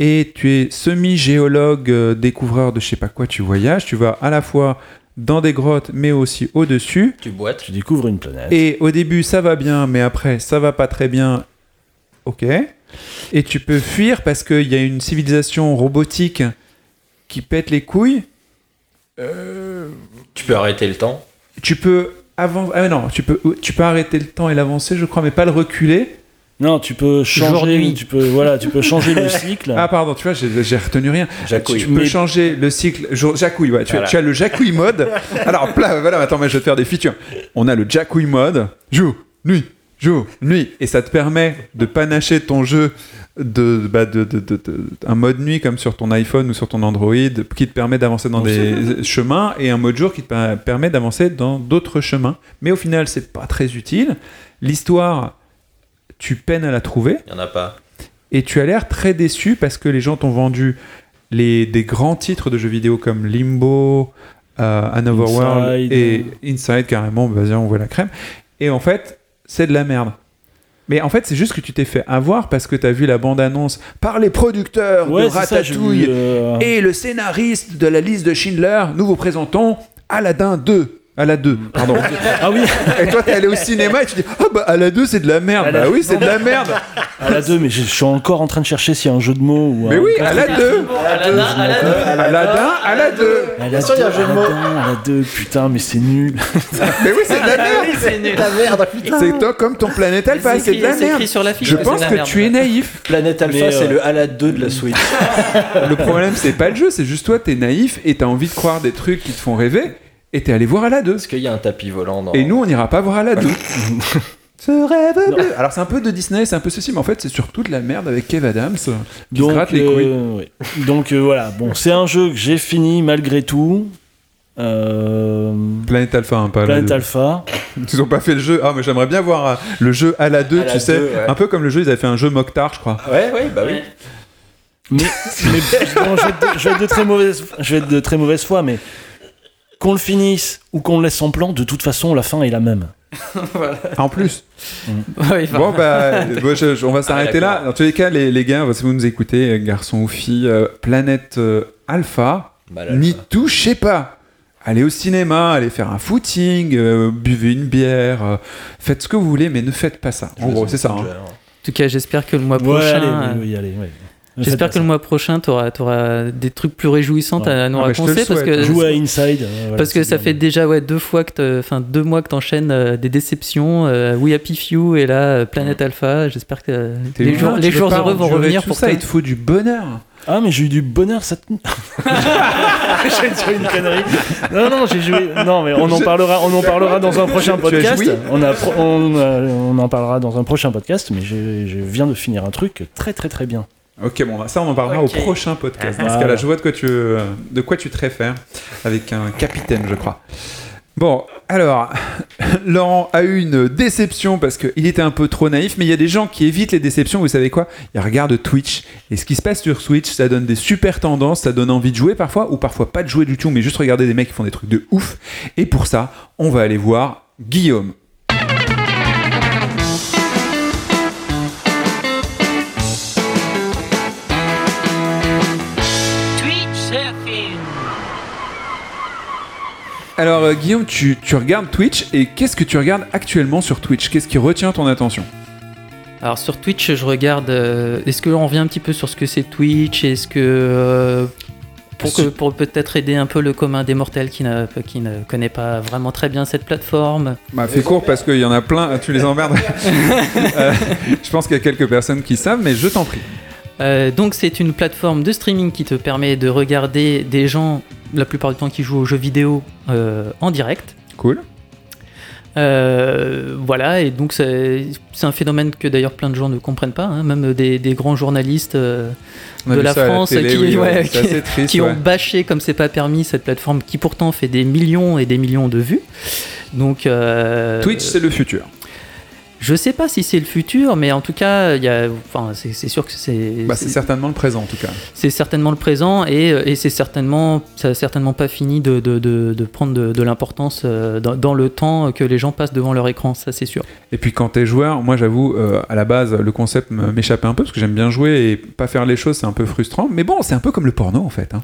Et tu es semi-géologue, euh, découvreur de je sais pas quoi, tu voyages. Tu vas à la fois dans des grottes, mais aussi au-dessus. Tu boites. Tu découvres une planète. Et au début, ça va bien, mais après, ça va pas très bien. Ok. Et tu peux fuir parce qu'il y a une civilisation robotique qui pète les couilles. Euh, Tu peux arrêter le temps. tu peux avancer. Ah non, tu peux, tu peux arrêter le temps et l'avancer, je crois, mais pas le reculer. Non, tu peux changer. Tu peux, voilà, tu peux changer le cycle. Ah, pardon, tu vois, j'ai retenu rien. Jacouille. Tu peux Mais- changer le cycle. jour- Jacouille, ouais. Tu, as- Voilà. tu as le Jacouille mode. Alors, pla- voilà, attends, mais je vais te faire des features. On a le Jacouille mode. Jour, nuit, jour, nuit. Et ça te permet de panacher ton jeu de, bah, de, de- de- un mode nuit comme sur ton iPhone ou sur ton Android qui te permet d'avancer dans des chemins et un mode jour qui te permet d'avancer dans d'autres chemins. Mais au final, c'est pas très utile. L'histoire, tu peines à la trouver Il y en a pas. et tu as l'air très déçu parce que les gens t'ont vendu les, des grands titres de jeux vidéo comme Limbo, euh, Another World et Inside carrément, vas-y on voit la crème. Et en fait, c'est de la merde. Mais en fait, c'est juste que tu t'es fait avoir parce que tu as vu la bande-annonce par les producteurs Ouais, de ça, vu, Ratatouille euh, et le scénariste de la liste de Schindler. Nous vous présentons Aladdin 2. Aladdin 2, pardon. Ah oui, et toi, t'es allé au cinéma et tu dis Ah bah Aladdin 2, c'est de la merde. Bah oui, c'est de la merde. à la 2, mais je je suis encore en train de chercher s'il y a un jeu de mots ou Mais un- oui, Aladdin 2. Aladdin, Aladdin. Aladdin. À la Bien sûr, il y a un 2, jeu de mots. à la 2, putain, mais c'est nul. Mais oui, c'est de la merde. C'est nul. La merde, putain. C'est toi comme ton planète Alpha, c'est de la écrit merde. sur l'affiche Je pense c'est de la que merde. tu es naïf. Planète Alpha, Mais, euh, c'est le Ala 2 de la Switch. Le problème, c'est pas le jeu, c'est juste toi, t'es naïf et t'as envie de croire des trucs qui te font rêver et t'es allé voir à la 2. Est-ce qu'il y a un tapis volant dans. Et nous, on n'ira pas voir à la 2. Ce rêve bleu. Alors, c'est un peu de Disney, c'est un peu ceci, mais en fait, c'est surtout de la merde avec Kev Adams qui se Donc, gratte les euh, couilles. ouais. Donc euh, voilà, bon, c'est un jeu que j'ai fini malgré tout. Euh, Planète Alpha, hein, pas à la Planet 2. Alpha. Ils ont pas fait le jeu. Ah, mais j'aimerais bien voir euh, le jeu à la 2, À la tu sais. 2, ouais. Un peu comme le jeu, ils avaient fait un jeu Mokhtar, je crois. Ouais, ouais, bah oui. Mais, mais bon, je, vais être de, je vais être de très mauvaise, je vais être de très mauvaise foi, mais qu'on le finisse ou qu'on le laisse en plan, de toute façon, la fin est la même. En plus. Enfin, Bon, bah, bon, je- je- on va s'arrêter là. Dans tous les cas, les, les gars, si vous nous écoutez, euh, garçons ou filles, euh, Planète euh, Alpha, Bah, n'y touchez pas. Allez au cinéma, allez faire un footing, euh, buvez une bière, euh, faites ce que vous voulez, mais ne faites pas ça. En gros, c'est ça. hein. alors. En tout cas, j'espère que le mois Ouais, prochain. allez, euh, oui, allez, ouais. J'espère que le mois prochain, tu auras, des trucs plus réjouissants Ouais. à nous Ah bah, je te le raconter parce que ça. Jouer à Inside. euh, voilà, parce que ça bien. fait déjà ouais deux fois que enfin deux mois que t'enchaînes euh, des déceptions. Euh, We Happy Few et là euh, Planet Alpha. J'espère que euh, les jours tu les heureux vont revenir tout pour ça. Il te faut du bonheur. Ah, mais j'ai eu du bonheur cette. j'ai joué une connerie. Non, non, j'ai joué. Non, mais on en parlera, on en parlera dans un prochain Tu as podcast. On, a pro- on, euh, on en parlera dans un prochain podcast, mais je viens de finir un truc très, très, très bien. Ok, bon, ça on en parlera au prochain podcast. Dans ce Voilà. cas-là, je vois de quoi tu, de quoi tu te réfères avec un capitaine, je crois. Bon, alors, Laurent a eu une déception parce qu'il était un peu trop naïf, mais il y a des gens qui évitent les déceptions, vous savez quoi? Ils regardent Twitch, et ce qui se passe sur Twitch, ça donne des super tendances, ça donne envie de jouer parfois, ou parfois pas de jouer du tout, mais juste regarder des mecs qui font des trucs de ouf. Et pour ça, on va aller voir Guillaume. Alors euh, Guillaume, tu, tu regardes Twitch, et qu'est-ce que tu regardes actuellement sur Twitch? Qu'est-ce qui retient ton attention? Alors sur Twitch, je regarde. euh, Est-ce qu'on revient un petit peu sur ce que c'est Twitch? Est-ce que. euh, pour, que- pour peut-être aider un peu le commun des mortels qui, ne connaît pas vraiment très bien cette plateforme? Bah, fais court parce qu'il y en a plein, tu les emmerdes. Je pense qu'il y a quelques personnes qui savent, mais je t'en prie. Euh, donc c'est une plateforme de streaming qui te permet de regarder des gens, la plupart du temps qui jouent aux jeux vidéo, euh, en direct. Cool. Euh, voilà, et donc c'est un phénomène que d'ailleurs plein de gens ne comprennent pas, hein, même des, des grands journalistes euh, de la France télé, qui, oui, ouais, ouais, c'est qui- assez triste, qui ouais. ont bâché comme c'est pas permis cette plateforme qui pourtant fait des millions et des millions de vues. Donc euh, Twitch, c'est le futur. Je sais pas si c'est le futur, mais en tout cas, il y a, enfin, c'est sûr que c'est Bah, c'est certainement le présent en tout cas. c'est certainement le présent et, et c'est certainement ça a certainement pas fini de, de, de, de prendre de, l'importance euh, dans, dans le temps que les gens passent devant leur écran, ça c'est sûr. Et puis quand t'es joueur, moi j'avoue, euh, à la base, le concept m'échappait un peu parce que j'aime bien jouer et pas faire les choses, c'est un peu frustrant. Mais bon, c'est un peu comme le porno en fait. Hein.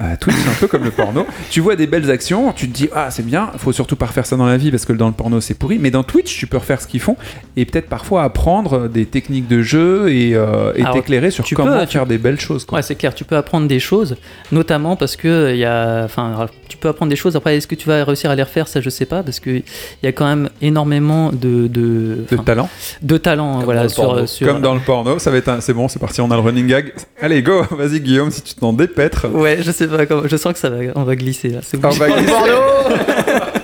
Euh, Twitch, c'est un peu comme le porno. Tu vois des belles actions, tu te dis, ah c'est bien, faut surtout pas refaire ça dans la vie parce que dans le porno c'est pourri. Mais dans Twitch, tu peux refaire ce qu'ils font et peut-être parfois apprendre des techniques de jeu et, euh, et Alors, t'éclérer sur tu comment peux, tu- faire des belles choses. Quoi. Ouais, c'est clair, tu peux apprendre des choses, notamment parce que il y a, enfin, tu peux apprendre des choses. Après, est-ce que tu vas réussir à les refaire? Ça, je sais pas, parce que il y a quand même énormément de de, De talent. de talent, Comme dans voilà, le sur, porno. sur- Comme dans le porno, ça va être un- c'est bon, c'est parti, on a le running gag. Allez, go, vas-y Guillaume, si tu t'en dépêtres. Ouais, je sais pas, comment- je sens que ça va, on va glisser là. C'est On va glisser.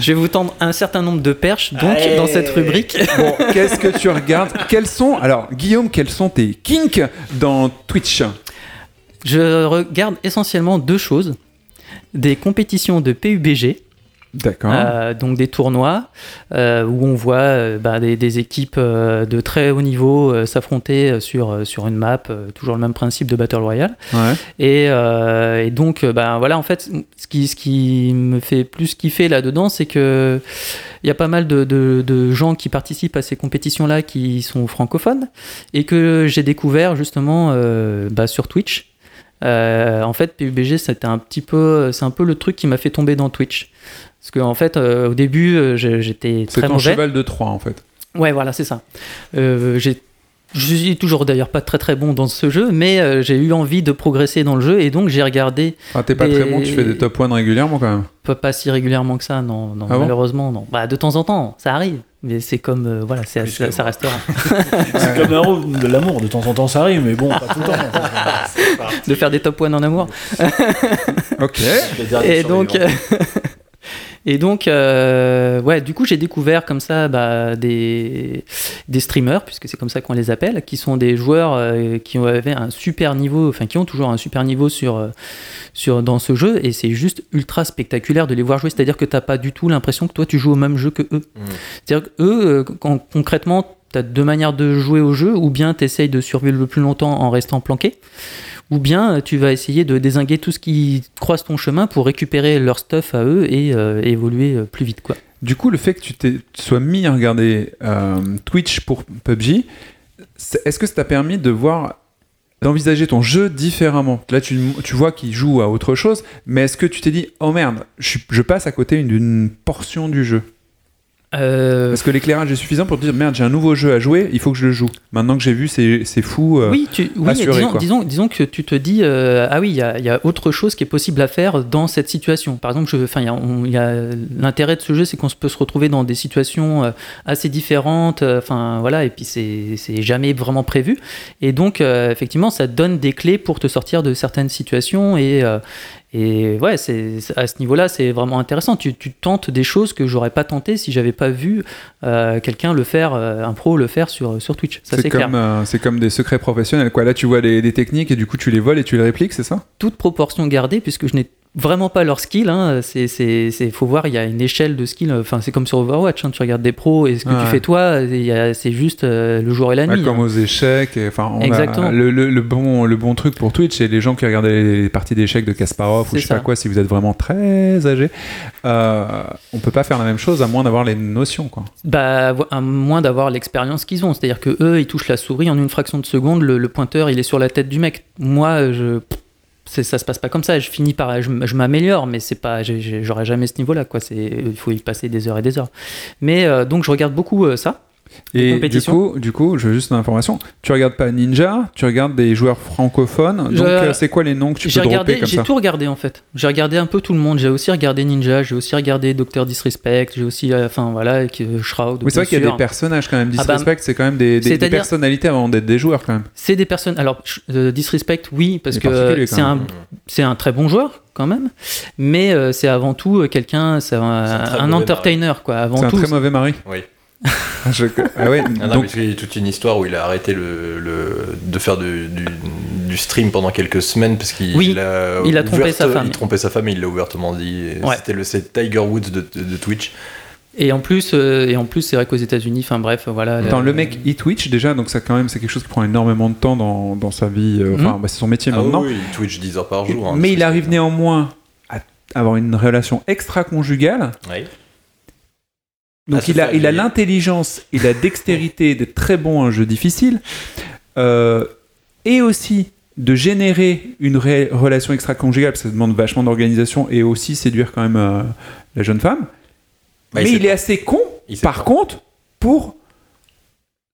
Je vais vous tendre un certain nombre de perches, donc Allez. dans cette rubrique. Bon, qu'est-ce que tu regardes? Quels sont, alors Guillaume, quels sont tes kinks dans Twitch? Je regarde essentiellement deux choses des compétitions de PUBG, D'accord. euh, donc des tournois euh, où on voit euh, bah, des, des équipes de très haut niveau s'affronter sur, sur une map, toujours le même principe de Battle Royale. Ouais. Et, et donc, ben voilà, en fait, ce qui, ce qui me fait plus kiffer là-dedans, c'est que il y a pas mal de, de- de gens qui participent à ces compétitions-là qui sont francophones et que j'ai découvert justement bah, sur Twitch. Euh, en fait, PUBG, c'était un petit peu, c'est un peu le truc qui m'a fait tomber dans Twitch. Parce qu'en fait, euh, au début, euh, j'étais C'est très ton mauvais. cheval de Troie en fait. Ouais, voilà, c'est ça. Euh, j'ai je suis toujours d'ailleurs pas très très bon dans ce jeu, mais euh, j'ai eu envie de progresser dans le jeu et donc j'ai regardé, Ah, t'es pas Des- très bon, tu fais des top 1 régulièrement quand même. pas, pas si régulièrement que ça, non, non Ah bon malheureusement, non. Bah, de temps en temps, ça arrive, mais c'est comme, euh, voilà, ça, restera. C'est comme l'amour, de l'amour, de temps en temps ça arrive, mais bon, pas tout le temps. de faire des top 1 en amour. Ok. Et donc, euh, et donc, euh, ouais, du coup, j'ai découvert comme ça bah, des, des streamers, puisque c'est comme ça qu'on les appelle, qui sont des joueurs euh, qui avaient un super niveau, enfin qui ont toujours un super niveau sur, euh, sur dans ce jeu, et c'est juste ultra spectaculaire de les voir jouer. C'est-à-dire que t'as pas du tout l'impression que toi tu joues au même jeu que eux. C'est-à-dire que eux, quand- concrètement, t'as deux manières de jouer au jeu, ou bien t'essayes de survivre le plus longtemps en restant planqué. Ou bien euh, tu vas essayer de désinguer tout ce qui croise ton chemin pour récupérer leur stuff à eux et euh, évoluer euh, plus vite. Quoi. Du coup, le fait que tu t'es- sois mis à regarder Twitch pour PUBG, est-ce que ça t'a permis de voir, d'envisager ton jeu différemment? Là, tu, vois qu'il joue à autre chose, mais est-ce que tu t'es dit, oh merde, je passe à côté d'une portion du jeu Euh, Parce que l'éclairage est suffisant pour te dire, merde, j'ai un nouveau jeu à jouer, il faut que je le joue. Maintenant que j'ai vu, c'est fou. euh, oui, tu, oui assuré, disons, quoi. disons, disons que tu te dis euh, ah oui, il y y a autre chose qui est possible à faire dans cette situation. Par exemple, l'intérêt de ce jeu, c'est qu'on peut se retrouver dans des situations assez différentes. Enfin voilà, et puis c'est jamais vraiment prévu. Et donc effectivement, ça donne des clés pour te sortir de certaines situations et et ouais, c'est à ce niveau-là, c'est vraiment intéressant. Tu, tu tentes des choses que j'aurais pas tenté si j'avais pas vu euh, quelqu'un le faire, euh, un pro le faire sur, sur Twitch. Ça, C'est comme, euh, c'est comme des secrets professionnels. Quoi. Là, tu vois des, des techniques et du coup, tu les voles et tu les répliques, c'est ça? Toute proportion gardée, puisque je n'ai vraiment pas leur skill. Hein. C'est, c'est, c'est- faut voir, il y a une échelle de skill. Enfin, c'est comme sur Overwatch. hein. Tu regardes des pros et ce que Ouais. tu fais toi, il y a- c'est juste euh, le jour et la Ouais, nuit. comme hein. aux échecs. Enfin, le, le- le bon, le bon truc pour Twitch, c'est les gens qui regardent les parties d'échecs de Kasparov ou je sais pas quoi. Si vous êtes vraiment très âgé, euh, on peut pas faire la même chose à moins d'avoir les notions, quoi. Bah, à moins d'avoir l'expérience qu'ils ont. C'est-à-dire que eux, ils touchent la souris en une fraction de seconde, le, le pointeur, il est sur la tête du mec. Moi, je. Ça se passe pas comme ça. Je finis par, je, m'améliore, mais c'est pas, j'aurai jamais ce niveau-là, quoi. C'est, il faut y passer des heures et des heures. Mais euh, donc, je regarde beaucoup euh, ça. Et du coup, du coup, je veux juste une information. Tu regardes pas Ninja, tu regardes des joueurs francophones. Je- Donc, euh, c'est quoi les noms que tu peux regardé, dropper comme j'ai tout regardé en fait. J'ai regardé un peu tout le monde. J'ai aussi regardé Ninja, j'ai aussi regardé Docteur Disrespect, j'ai aussi, euh, enfin voilà, euh, Shroud. Oui, c'est vrai qu'il y a des personnages quand même. Ah bah, Disrespect, c'est quand même des, des- des c'est-à-dire- personnalités avant d'être des joueurs quand même. C'est des personnes. Alors, euh, Disrespect, oui, parce que c'est un, c'est un très bon joueur quand même, mais euh, c'est avant tout euh, quelqu'un, c'est un, un entertainer quoi. Avant C'est un tout, très mauvais mari. Oui. Ah, je- ah ouais, Ah non, donc, parce qu'il y a toute une histoire où il a arrêté le, le- de faire du, du, du stream pendant quelques semaines parce qu'il Oui, a, il a trompé ouverte- sa femme. Il trompait sa femme et il l'a ouvertement dit. Ouais. C'était le Tiger Woods de, de- de Twitch. et en plus, euh, et en plus, c'est vrai qu'aux États-Unis, enfin bref, voilà. Attends, euh, le mec il Twitch déjà, donc ça quand même c'est quelque chose qui prend énormément de temps dans, dans sa vie. euh, Enfin, Mhm. bah, c'est son métier Ah maintenant. oui, il Twitch 10 heures par jour. hein, Mais il arrive néanmoins à avoir une relation extra-conjugale. Ouais. Donc Ah, il a, il a l'intelligence et la dextérité d'être très bon à un jeu difficile. euh, et aussi de générer une relation extra-conjugale, parce que ça demande vachement d'organisation et aussi séduire quand même euh, la jeune femme. Ouais, Mais il est assez con, il par contre, pour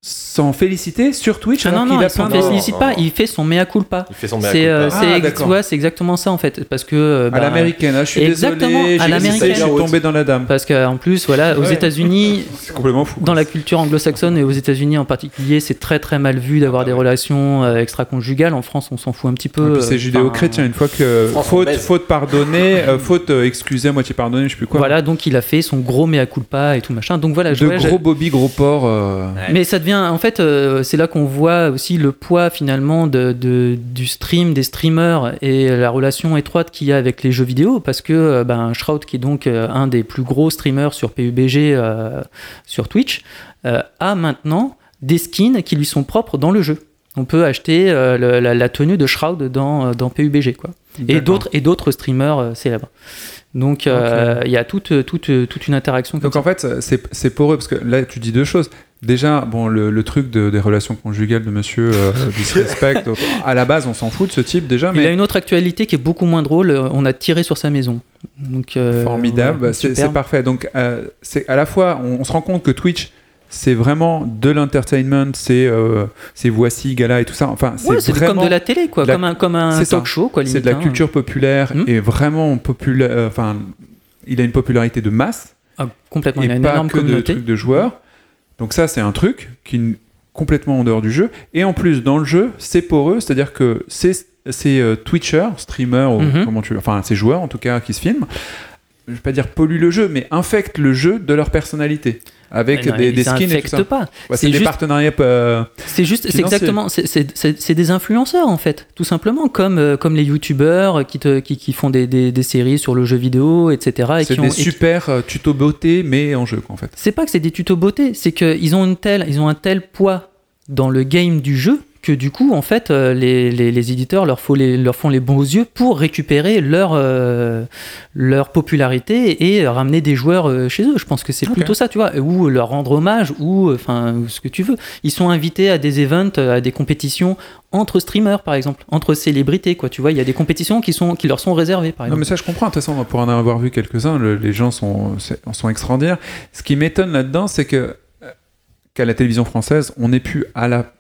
s'en féliciter sur Twitch. Ah alors non, non, a il s'en félicite Non, pas, il fait son mea culpa. Il fait son mea C'est, euh, culpa. c'est Ah, ex- ouais, c'est exactement ça en fait, parce que euh, À bah, l'américaine, hein, je suis Exactement, désolé, à j'ai l'américaine. je suis tombé dans la dame. parce qu'en plus, voilà, aux Ouais. États-Unis, C'est complètement fou. dans la culture anglo-saxonne et aux États-Unis en particulier, c'est très très mal vu d'avoir des relations euh, extra-conjugales. En France, on s'en fout un petit peu. Et puis euh, c'est judéo-chrétien. Une fois que France, faute, faute pardonnée, euh, faute excusée, moitié pardonnée, je sais plus quoi. Voilà, donc il a fait son gros mea culpa et tout machin. Donc voilà, je- de gros Bobby, gros porc. Mais ça devient, en fait, euh, c'est là qu'on voit aussi le poids finalement de, de- du stream, des streamers et la relation étroite qu'il y a avec les jeux vidéo, parce que euh, ben, Shroud, qui est donc euh, un des plus gros streamers sur PUBG sur Twitch, a maintenant des skins qui lui sont propres dans le jeu. On peut acheter le- la, la tenue de Shroud dans, dans PUBG, quoi. Et d'autres et d'autres streamers célèbres. Donc il y a toute, toute, toute une interaction comme Donc en fait, c'est c'est poreux parce que là, tu dis deux choses. Déjà, bon, le, le truc de- des relations conjugales de monsieur euh, Disrespect, donc, à la base, on s'en fout de ce type déjà, Il a mais une autre actualité qui est beaucoup moins drôle. euh, On a tiré sur sa maison. Donc, euh, formidable, voilà, c'est parfait. Donc, euh, c'est à la fois, on, on se rend compte que Twitch, c'est vraiment de l'entertainment, c'est euh, voici, gala et tout ça. Enfin, Ouais, c'est vraiment comme de la télé, quoi, la- comme un, comme un ça. talk show, quoi. C'est de la hein. culture populaire Hmm. et vraiment populaire. euh, Enfin, il a une popularité de masse Ah, complètement. et Il a une pas énorme que de communauté. trucs de joueurs. Donc ça, c'est un truc qui est complètement en dehors du jeu. Et en plus, dans le jeu, c'est poreux, c'est-à-dire que ces, ces euh, Twitchers, streamers, ou Mhm. comment tu, enfin ces joueurs en tout cas qui se filment, je vais pas dire polluent le jeu, mais infectent le jeu de leur personnalité avec non, des, skins et tout ça. pas. C'est des partenariats. euh, C'est juste, c'est exactement, c'est- des influenceurs en fait, tout simplement, comme, euh, comme les youtubeurs qui, te- qui, qui font des, des, des séries sur le jeu vidéo, etc. et c'est ont- des et qui- super euh, tutos beauté, mais en jeu en fait. c'est pas que c'est des tutos beauté, c'est qu'ils ont, une telle, ils ont un tel poids dans le game du jeu que du coup, en fait, euh, les, les, les éditeurs leur, faut les, leur font les bons yeux pour récupérer leur, euh, leur popularité et ramener des joueurs euh, chez eux. Je pense que c'est plutôt ça, tu vois, ou leur rendre hommage, ou enfin ce que tu veux. Ils sont invités à des events, à des compétitions entre streamers, par exemple, entre célébrités, quoi. Tu vois, il y a des compétitions qui, sont, qui leur sont réservées, par Non, exemple. mais ça, je comprends. De toute façon, pour en avoir vu quelques-uns, le- les gens sont, sont extraordinaires. Ce qui m'étonne là-dedans, c'est que euh, qu'à la télévision française, on ait pu à la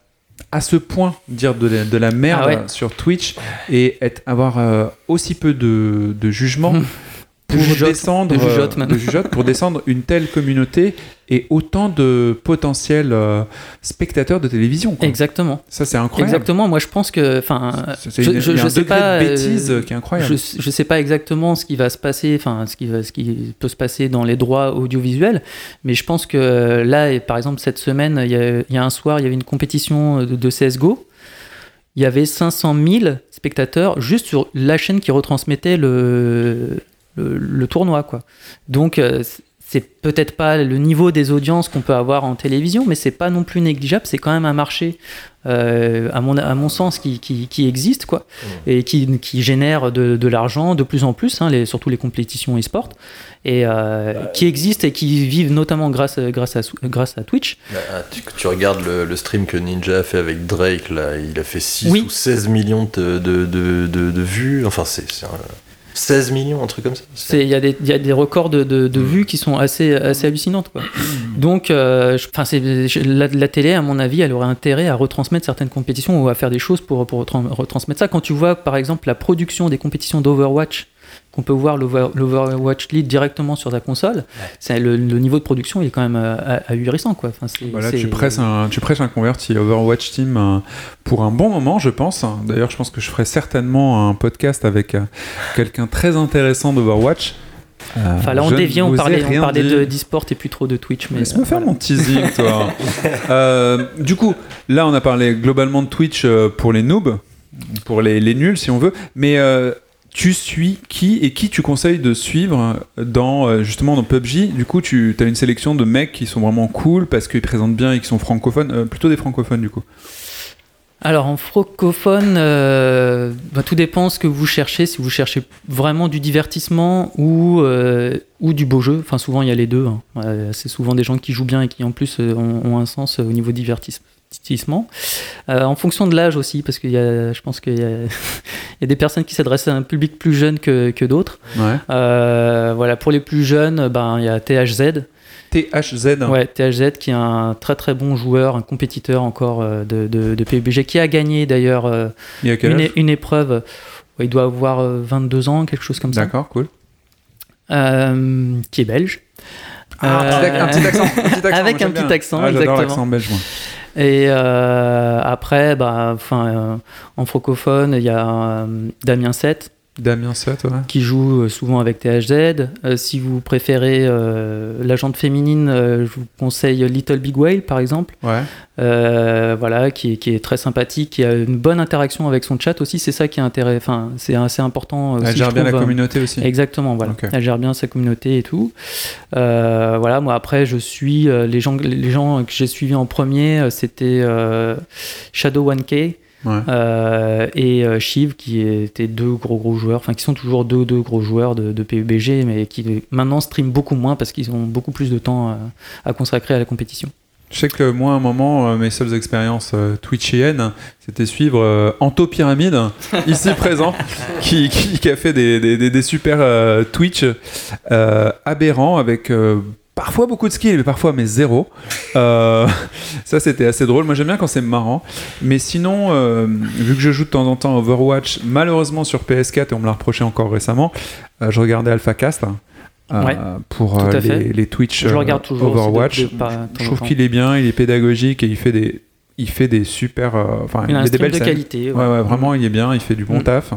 à ce point dire de la, de la merde Ah ouais. sur Twitch et être, avoir euh, aussi peu de, de jugement pour jugeote, descendre de jugeote, euh, même. de jugeote, pour descendre une telle communauté et autant de potentiels euh, spectateurs de télévision. quoi. Exactement. Ça, c'est incroyable. Exactement. Moi, je pense que, enfin, je, une- je- sais pas. de euh, bêtise qui est incroyable. Je, je sais pas exactement ce qui va se passer, enfin, ce qui, va, ce qui peut se passer dans les droits audiovisuels, mais je pense que là, et par exemple, cette semaine, il y a, il y a un soir, il y avait une compétition de, de CSGO. il y avait 500 000 spectateurs juste sur la chaîne qui retransmettait le, le, le tournoi. Quoi. Donc, euh, c'est peut-être pas le niveau des audiences qu'on peut avoir en télévision, mais c'est pas non plus négligeable. C'est quand même un marché, euh, à, mon, à mon sens, qui, qui, qui existe, quoi, et qui, qui génère de, de l'argent de plus en plus, hein, les, surtout les compétitions e-sport, et euh, qui existent et qui vivent notamment grâce, grâce, à, grâce à Twitch. Bah, tu, tu regardes le, le stream que Ninja a fait avec Drake, là, il a fait 6 Oui. ou 16 millions de, de, de, vues. Enfin, c'est c'est un- 16 millions, un truc comme ça. Il y, a des- il y a des records de, de, de vues qui sont assez, assez hallucinantes. Quoi. Donc, euh, je- la, la télé, à mon avis, elle aurait intérêt à retransmettre certaines compétitions ou à faire des choses pour, pour retran- retransmettre ça. Quand tu vois, par exemple, la production des compétitions d'Overwatch, qu'on peut voir l'Over- l'Overwatch League directement sur ta console, c'est le, le niveau de production il est quand même euh, à- ahurissant. Quoi. Enfin, Voilà, tu, presses un, tu prêches un converti Overwatch Team euh, pour un bon moment, je pense. D'ailleurs, je pense que je ferai certainement un podcast avec euh, quelqu'un très intéressant d'Overwatch. Euh, Enfin, là, on je ne dévie, on parlait, on parlait de- d'e-sport et plus trop de Twitch. Mais, Laisse-moi euh, faire voilà. mon teasing, toi. Euh, du coup, là, on a parlé globalement de Twitch pour les noobs, pour les, les nuls, si on veut. Mais euh, tu suis qui et qui tu conseilles de suivre dans euh, PUBG Du coup, tu as une sélection de mecs qui sont vraiment cool parce qu'ils présentent bien et qui sont francophones, euh, plutôt des francophones du coup. Alors en francophone, euh, bah, tout dépend ce que vous cherchez. Si vous cherchez vraiment du divertissement ou, ou du beau jeu, enfin souvent il y a les deux. hein. C'est souvent des gens qui jouent bien et qui en plus ont, un sens au niveau divertissement. Euh, en fonction de l'âge aussi, parce y a, je pense qu'il y a, il y a des personnes qui s'adressent à un public plus jeune que, que d'autres. Ouais. Euh, voilà, pour les plus jeunes, ben il y a THZ. THZ. Ouais, THZ qui est un très très bon joueur, un compétiteur encore euh, de, de, de PUBG, qui a gagné d'ailleurs une, épreuve. Il doit avoir euh, 22 ans, quelque chose comme ça. D'accord, cool. Euh, qui est belge. Ah, Euh, un petit accent, un petit accent, avec un petit accent, Ah, exactement. l'accent belge, moi. Et euh, après, bah, enfin, euh, en francophone, il y a euh, Damien 7 Damien Sot, ouais. qui joue euh, souvent avec THZ. Euh, si vous préférez euh, la jante féminine, euh, je vous conseille Little Big Whale par exemple. Ouais. Voilà, qui est, qui est très sympathique, qui a une bonne interaction avec son chat aussi. C'est ça qui est intéressant. Enfin, c'est assez important. Aussi, Elle gère bien la communauté aussi. Exactement, voilà. Elle gère bien sa communauté et tout. Voilà, moi après, je suis les gens, les gens que j'ai suivis en premier, c'était Shadow 1K. Ouais. euh, et euh, Shiv qui étaient deux gros gros joueurs, enfin qui sont toujours deux deux gros joueurs de, de PUBG, mais qui maintenant streament beaucoup moins parce qu'ils ont beaucoup plus de temps euh, à consacrer à la compétition. Je sais que moi, à un moment, euh, mes seules expériences euh, twitchiennes, c'était suivre euh, Anto Pyramide, ici présent, qui, qui, qui a fait des, des, super Twitch euh, aberrants avec euh, parfois beaucoup de skill, mais parfois mais zéro. Euh, ça, c'était assez drôle. Moi, j'aime bien quand c'est marrant. Mais sinon, euh, vu que je joue de temps en temps Overwatch, malheureusement sur PS4, et on me l'a reproché encore récemment, euh, je regardais AlphaCast. euh, Ouais, pour les, les Twitch Je regarde toujours. Overwatch. de- de- Je trouve qu'il est bien, il est pédagogique et il fait des, il fait des super. Enfin, Il a des belles de scènes. qualité. Ouais, ouais, vraiment, il est bien, il fait du bon Mm. taf.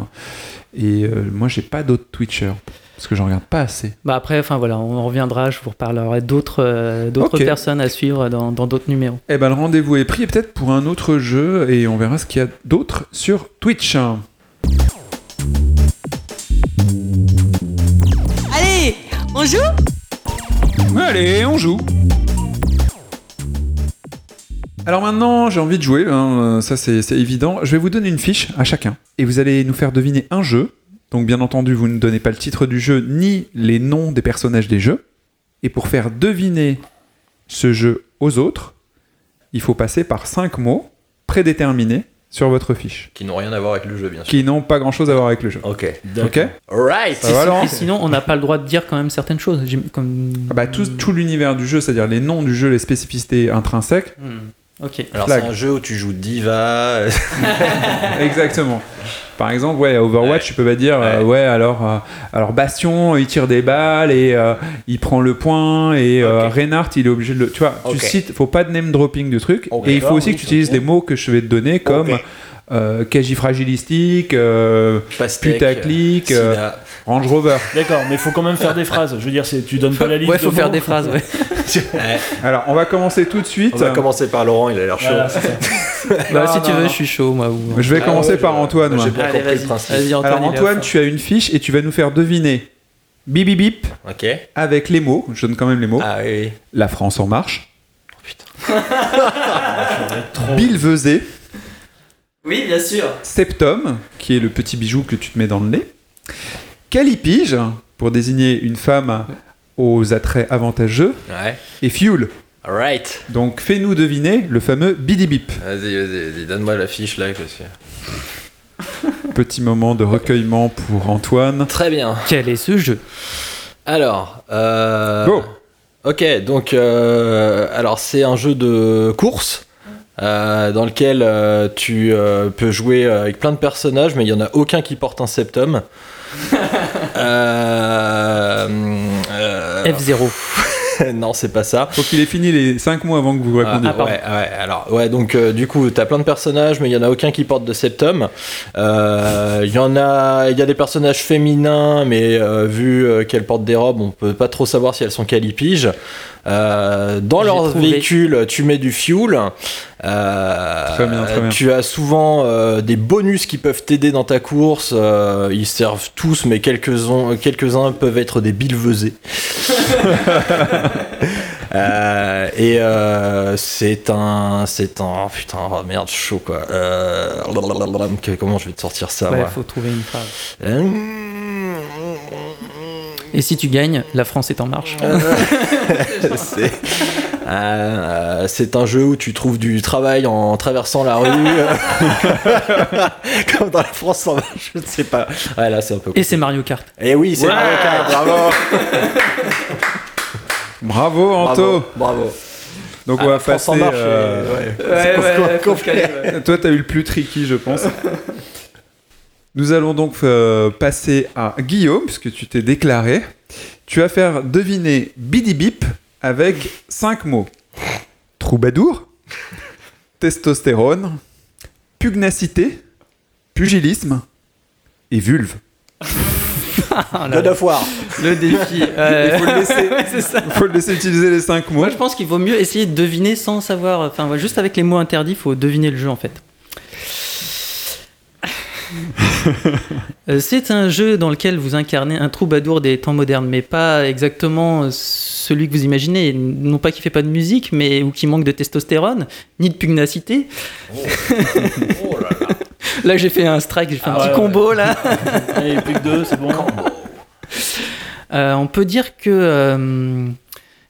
Et moi, j'ai pas d'autres Twitchers parce que j'en regarde pas assez. Bah après, enfin voilà, on reviendra. Je vous reparlerai d'autres euh, d'autres personnes à suivre dans dans d'autres numéros. Eh ben, le rendez-vous est pris, et peut-être pour un autre jeu, et on verra ce qu'il y a d'autre sur Twitch. Allez, on joue? Allez, on joue Alors maintenant, j'ai envie de jouer, hein, ça c'est évident. Je vais vous donner une fiche à chacun, et vous allez nous faire deviner un jeu. Donc bien entendu, vous ne donnez pas le titre du jeu ni les noms des personnages des jeux. Et pour faire deviner ce jeu aux autres, il faut passer par cinq mots prédéterminés sur votre fiche, Qui n'ont rien à voir avec le jeu, bien sûr. qui n'ont pas grand-chose à voir avec le jeu. Ok. Ok Alright Ça va, Laurent Et sinon, on n'a pas le droit de dire quand même certaines choses. Comme... Ah bah, tout, tout l'univers du jeu, c'est-à-dire les noms du jeu, les spécificités intrinsèques, Hmm, Ok. Alors c'est un jeu où tu joues diva. Exactement. Par exemple, ouais, à Overwatch, Ouais. tu peux pas dire, euh, ouais, alors, euh, alors Bastion, il tire des balles et euh, il prend le point et. Reinhardt, il est obligé de le. Tu vois, tu cites, faut pas de name dropping du truc. Et il faut aussi que tu utilises les mots que je vais te donner comme Euh, Cagifragilistique, euh, Pastèque, Putaclic, euh. Range Rover. D'accord, mais il faut quand même faire des phrases. Je veux dire, c'est- tu donnes pas la liste. Ouais, de faut faire mots. des phrases, ouais. Alors, on va commencer tout de suite. on va commencer par Laurent, il a l'air chaud. Voilà. Bah, Non, si non, tu veux, non. je suis chaud, moi. Ou... Je vais Ah commencer ouais, par Antoine. moi. j'ai bien Allez, compris le vas-y. Antoine. Alors, Antoine, tu as une fiche et tu vas nous faire deviner bip bip bip Ok. avec les mots. Je donne quand même les mots. Ah oui. La France en marche. Oh, putain. Bilvesé. Oui, bien sûr. Septum, qui est le petit bijou que tu te mets dans le nez. Calipige, pour désigner une femme aux attraits avantageux. Ouais. Et Fuel. Alright. Donc fais-nous deviner le fameux bidibip. Vas-y, vas-y, vas-y, donne-moi la fiche là. que Petit moment de recueillement pour Antoine. Très bien. Quel est ce jeu? Alors, euh... Go. Ok, donc euh, alors c'est un jeu de course euh, dans lequel euh, tu euh, peux jouer avec plein de personnages, mais il y en a aucun qui porte un septum. Euh, euh, F0. non, c'est pas ça. Faut qu'il ait fini les 5 mots avant que vous Ah, répondiez. ouais, ouais, alors, ouais, donc euh, du coup, t'as plein de personnages, mais il y en a aucun qui porte de septum. Euh, Il y en a, il y a des personnages féminins, mais euh, vu euh, qu'elles portent des robes, on peut pas trop savoir si elles sont calipiges. Euh, dans leur trouvé. véhicule, tu mets du fuel. Euh, Très bien, très bien. Tu as souvent euh, des bonus qui peuvent t'aider dans ta course. Euh, ils servent tous, mais quelques-uns quelques peuvent être des bilvesés. Euh, et euh, c'est un, c'est un, oh putain, oh merde, chaud quoi. Euh, comment je vais te sortir ça Ouais, moi faut trouver une phrase. Euh, Et si tu gagnes, la France est en marche. c'est, euh, c'est un jeu où tu trouves du travail en traversant la rue, comme dans la France en marche, je ne sais pas. Ouais, là c'est un peu. Et c'est Mario Kart. Et oui, c'est Ouais. Mario Kart, bravo. Bravo Anto. Bravo. bravo. Donc Ah, on va la France passer. en marche. euh, ouais. Ouais, ouais, faut Toi, t'as eu le plus tricky, je pense. Nous allons donc euh, passer à Guillaume, puisque tu t'es déclaré. Tu vas faire deviner Bidi Bip avec 5 mots troubadour, testostérone, pugnacité, pugilisme et vulve. Ah, là, God of War. le défi. Il faut le laisser, c'est ça. faut le laisser utiliser les 5 mots. Moi, je pense qu'il vaut mieux essayer de deviner sans savoir. Enfin, juste avec les mots interdits, il faut deviner le jeu en fait. Euh, C'est un jeu dans lequel vous incarnez un troubadour des temps modernes, mais pas exactement celui que vous imaginez. Non pas qui fait pas de musique, mais ou qui manque de testostérone, ni de pugnacité. Oh là là. Là, j'ai fait un strike, j'ai fait un Ah petit ouais, combo là. Allez, plus que deux, c'est bon. Euh, on peut dire que euh,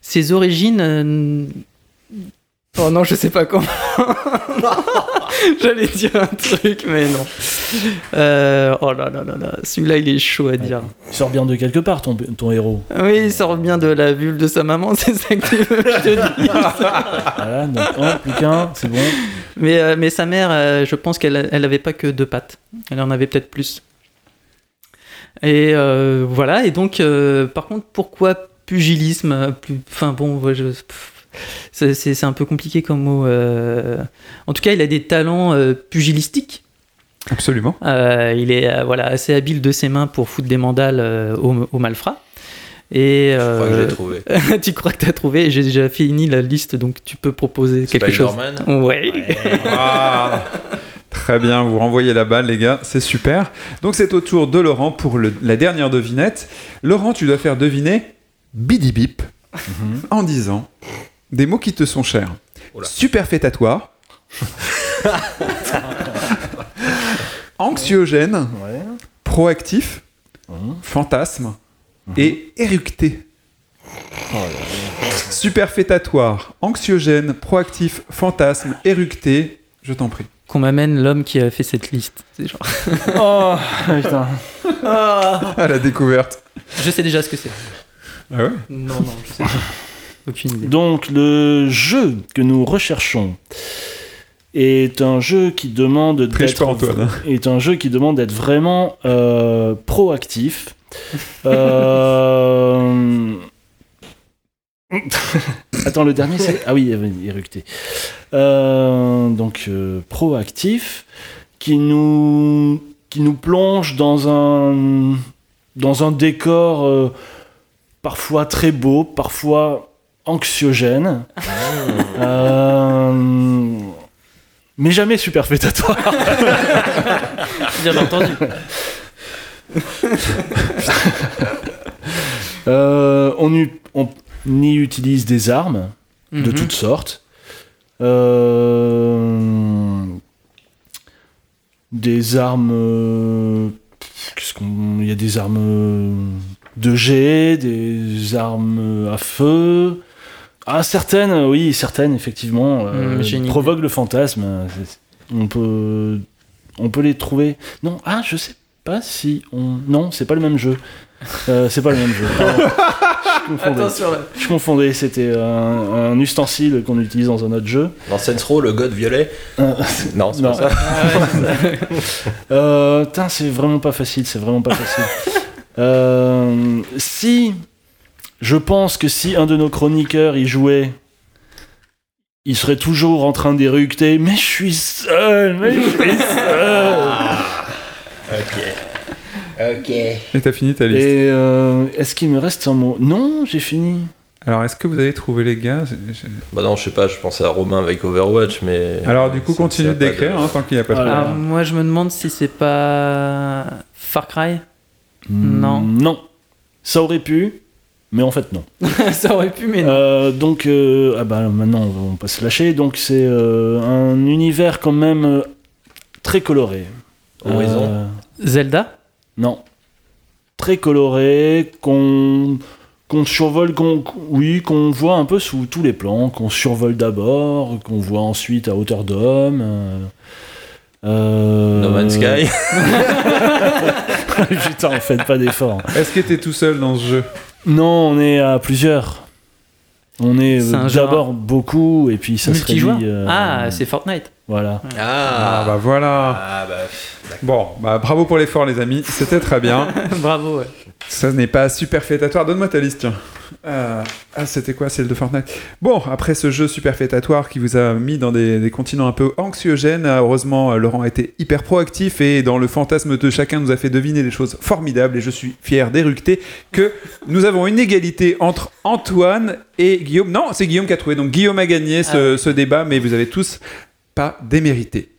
ses origines. euh, Oh non, je sais pas comment. J'allais dire un truc, mais non. Euh, Oh là là là là, celui-là il est chaud à dire. Il sort bien de quelque part, ton, ton héros. Oui, il sort bien de la vulve de sa maman, c'est ça que tu veux que je te dise. Voilà, donc un, plus qu'un, c'est bon. Mais, euh, mais sa mère, euh, je pense qu'elle elle avait pas que deux pattes. Elle en avait peut-être plus. Et voilà, et donc, par contre, pourquoi pugilisme plus... Enfin bon, je- pff, c'est- un peu compliqué comme mot. euh. En tout cas, il a des talents euh, pugilistiques. Absolument. Euh, il est euh, voilà, assez habile de ses mains pour foutre des mandales euh, au, au malfrat. Et Je crois que euh, j'ai trouvé. tu crois que tu as trouvé? J'ai déjà fini la liste, donc tu peux proposer quelque chose. Spider-Man. Ouais. Ah. Très bien, vous renvoyez la balle, les gars, c'est super. Donc c'est au tour de Laurent pour le- la dernière devinette. Laurent, tu dois faire deviner Bidi Bip en disant des mots qui te sont chers. Oula. Superfétatoire, anxiogène, Ouais. proactif, Mhm. fantasme et éructé. Oh Superfétatoire, anxiogène, proactif, fantasme, éructé. Je t'en prie. Qu'on m'amène l'homme qui a fait cette liste. C'est genre... Oh, putain. À la découverte. Je sais déjà ce que c'est. Ah ouais? Non, non, je sais pas. Aucune idée. Donc, le jeu que nous recherchons est un jeu qui demande d'être pas, Antoine. est un jeu qui demande d'être vraiment euh, proactif. Euh, Attends, le dernier, c'est ah oui, euh, éructé. Euh, donc euh, proactif, qui nous, qui nous plonge dans un, dans un décor euh, parfois très beau, parfois anxiogène. Euh, mais jamais superfétatoire. Bien entendu. Euh, on, y utilise des armes de Mhm. toutes sortes. Euh, des armes. qu'est-ce qu'on- Il y a des armes de jet, des armes à feu. Ah, certaines, oui, certaines, effectivement, euh, idée. provoquent le fantasme. C'est- On peut, on peut les trouver. Non, ah, je sais pas si on. Non, c'est pas le même jeu. Euh, c'est pas le même jeu. Je confondais. Attention là. Je confondais, c'était un, un ustensile qu'on utilise dans un autre jeu. Dans Saints Row, le god violet Euh, Non, c'est pas ça. Euh, tain, c'est vraiment pas facile, c'est vraiment pas facile. Euh, si, je pense que si un de nos chroniqueurs y jouait, il serait toujours en train d'éructer. Mais je suis seul, mais je suis seul. Ok. Ok. Et t'as fini ta liste. Et euh, est-ce qu'il me reste un mot? Non, j'ai fini. Alors, est-ce que vous avez trouvé les gars? Bah non, je sais pas, je pensais à Romain avec Overwatch, mais. Alors, du coup, ça- continue ça de décrire hein, tant qu'il n'y a pas Ah, trop. Alors, moi, je me demande si c'est pas Far Cry. Non. Hmm, Non. Ça aurait pu, mais en fait non. Ça aurait pu, mais non. Euh, donc, euh, ah bah maintenant on va, on va pas se lâcher. Donc c'est euh, un univers quand même euh, très coloré. Horizon. Euh, Zelda? Non, très coloré qu'on qu'on survole, qu'on oui, qu'on voit un peu sous tous les plans, qu'on survole d'abord, qu'on voit ensuite à hauteur d'homme. euh, euh, No Man's Sky. Putain, faites pas d'efforts. Est-ce que t'es tout seul dans ce jeu? Non, on est à plusieurs. On est euh, d'abord beaucoup et puis ça se réduit, euh, Ah, c'est Fortnite. voilà. Ah, Ah, bah voilà. Ah, bah. Bon, bah bravo pour l'effort, les amis. C'était très bien. Bravo, ouais. Ça n'est pas superfétatoire. Donne-moi ta liste, tiens. Euh, ah, c'était quoi celle de Fortnite? Bon, après ce jeu superfétatoire qui vous a mis dans des, des continents un peu anxiogènes, euh, heureusement, euh, Laurent a été hyper proactif et dans le fantasme de chacun nous a fait deviner des choses formidables. Et je suis fier d'éructer que nous avons une égalité entre Antoine et Guillaume. Non, c'est Guillaume qui a trouvé. Donc Guillaume a gagné ce, ce débat, mais vous avez tous pas démérité.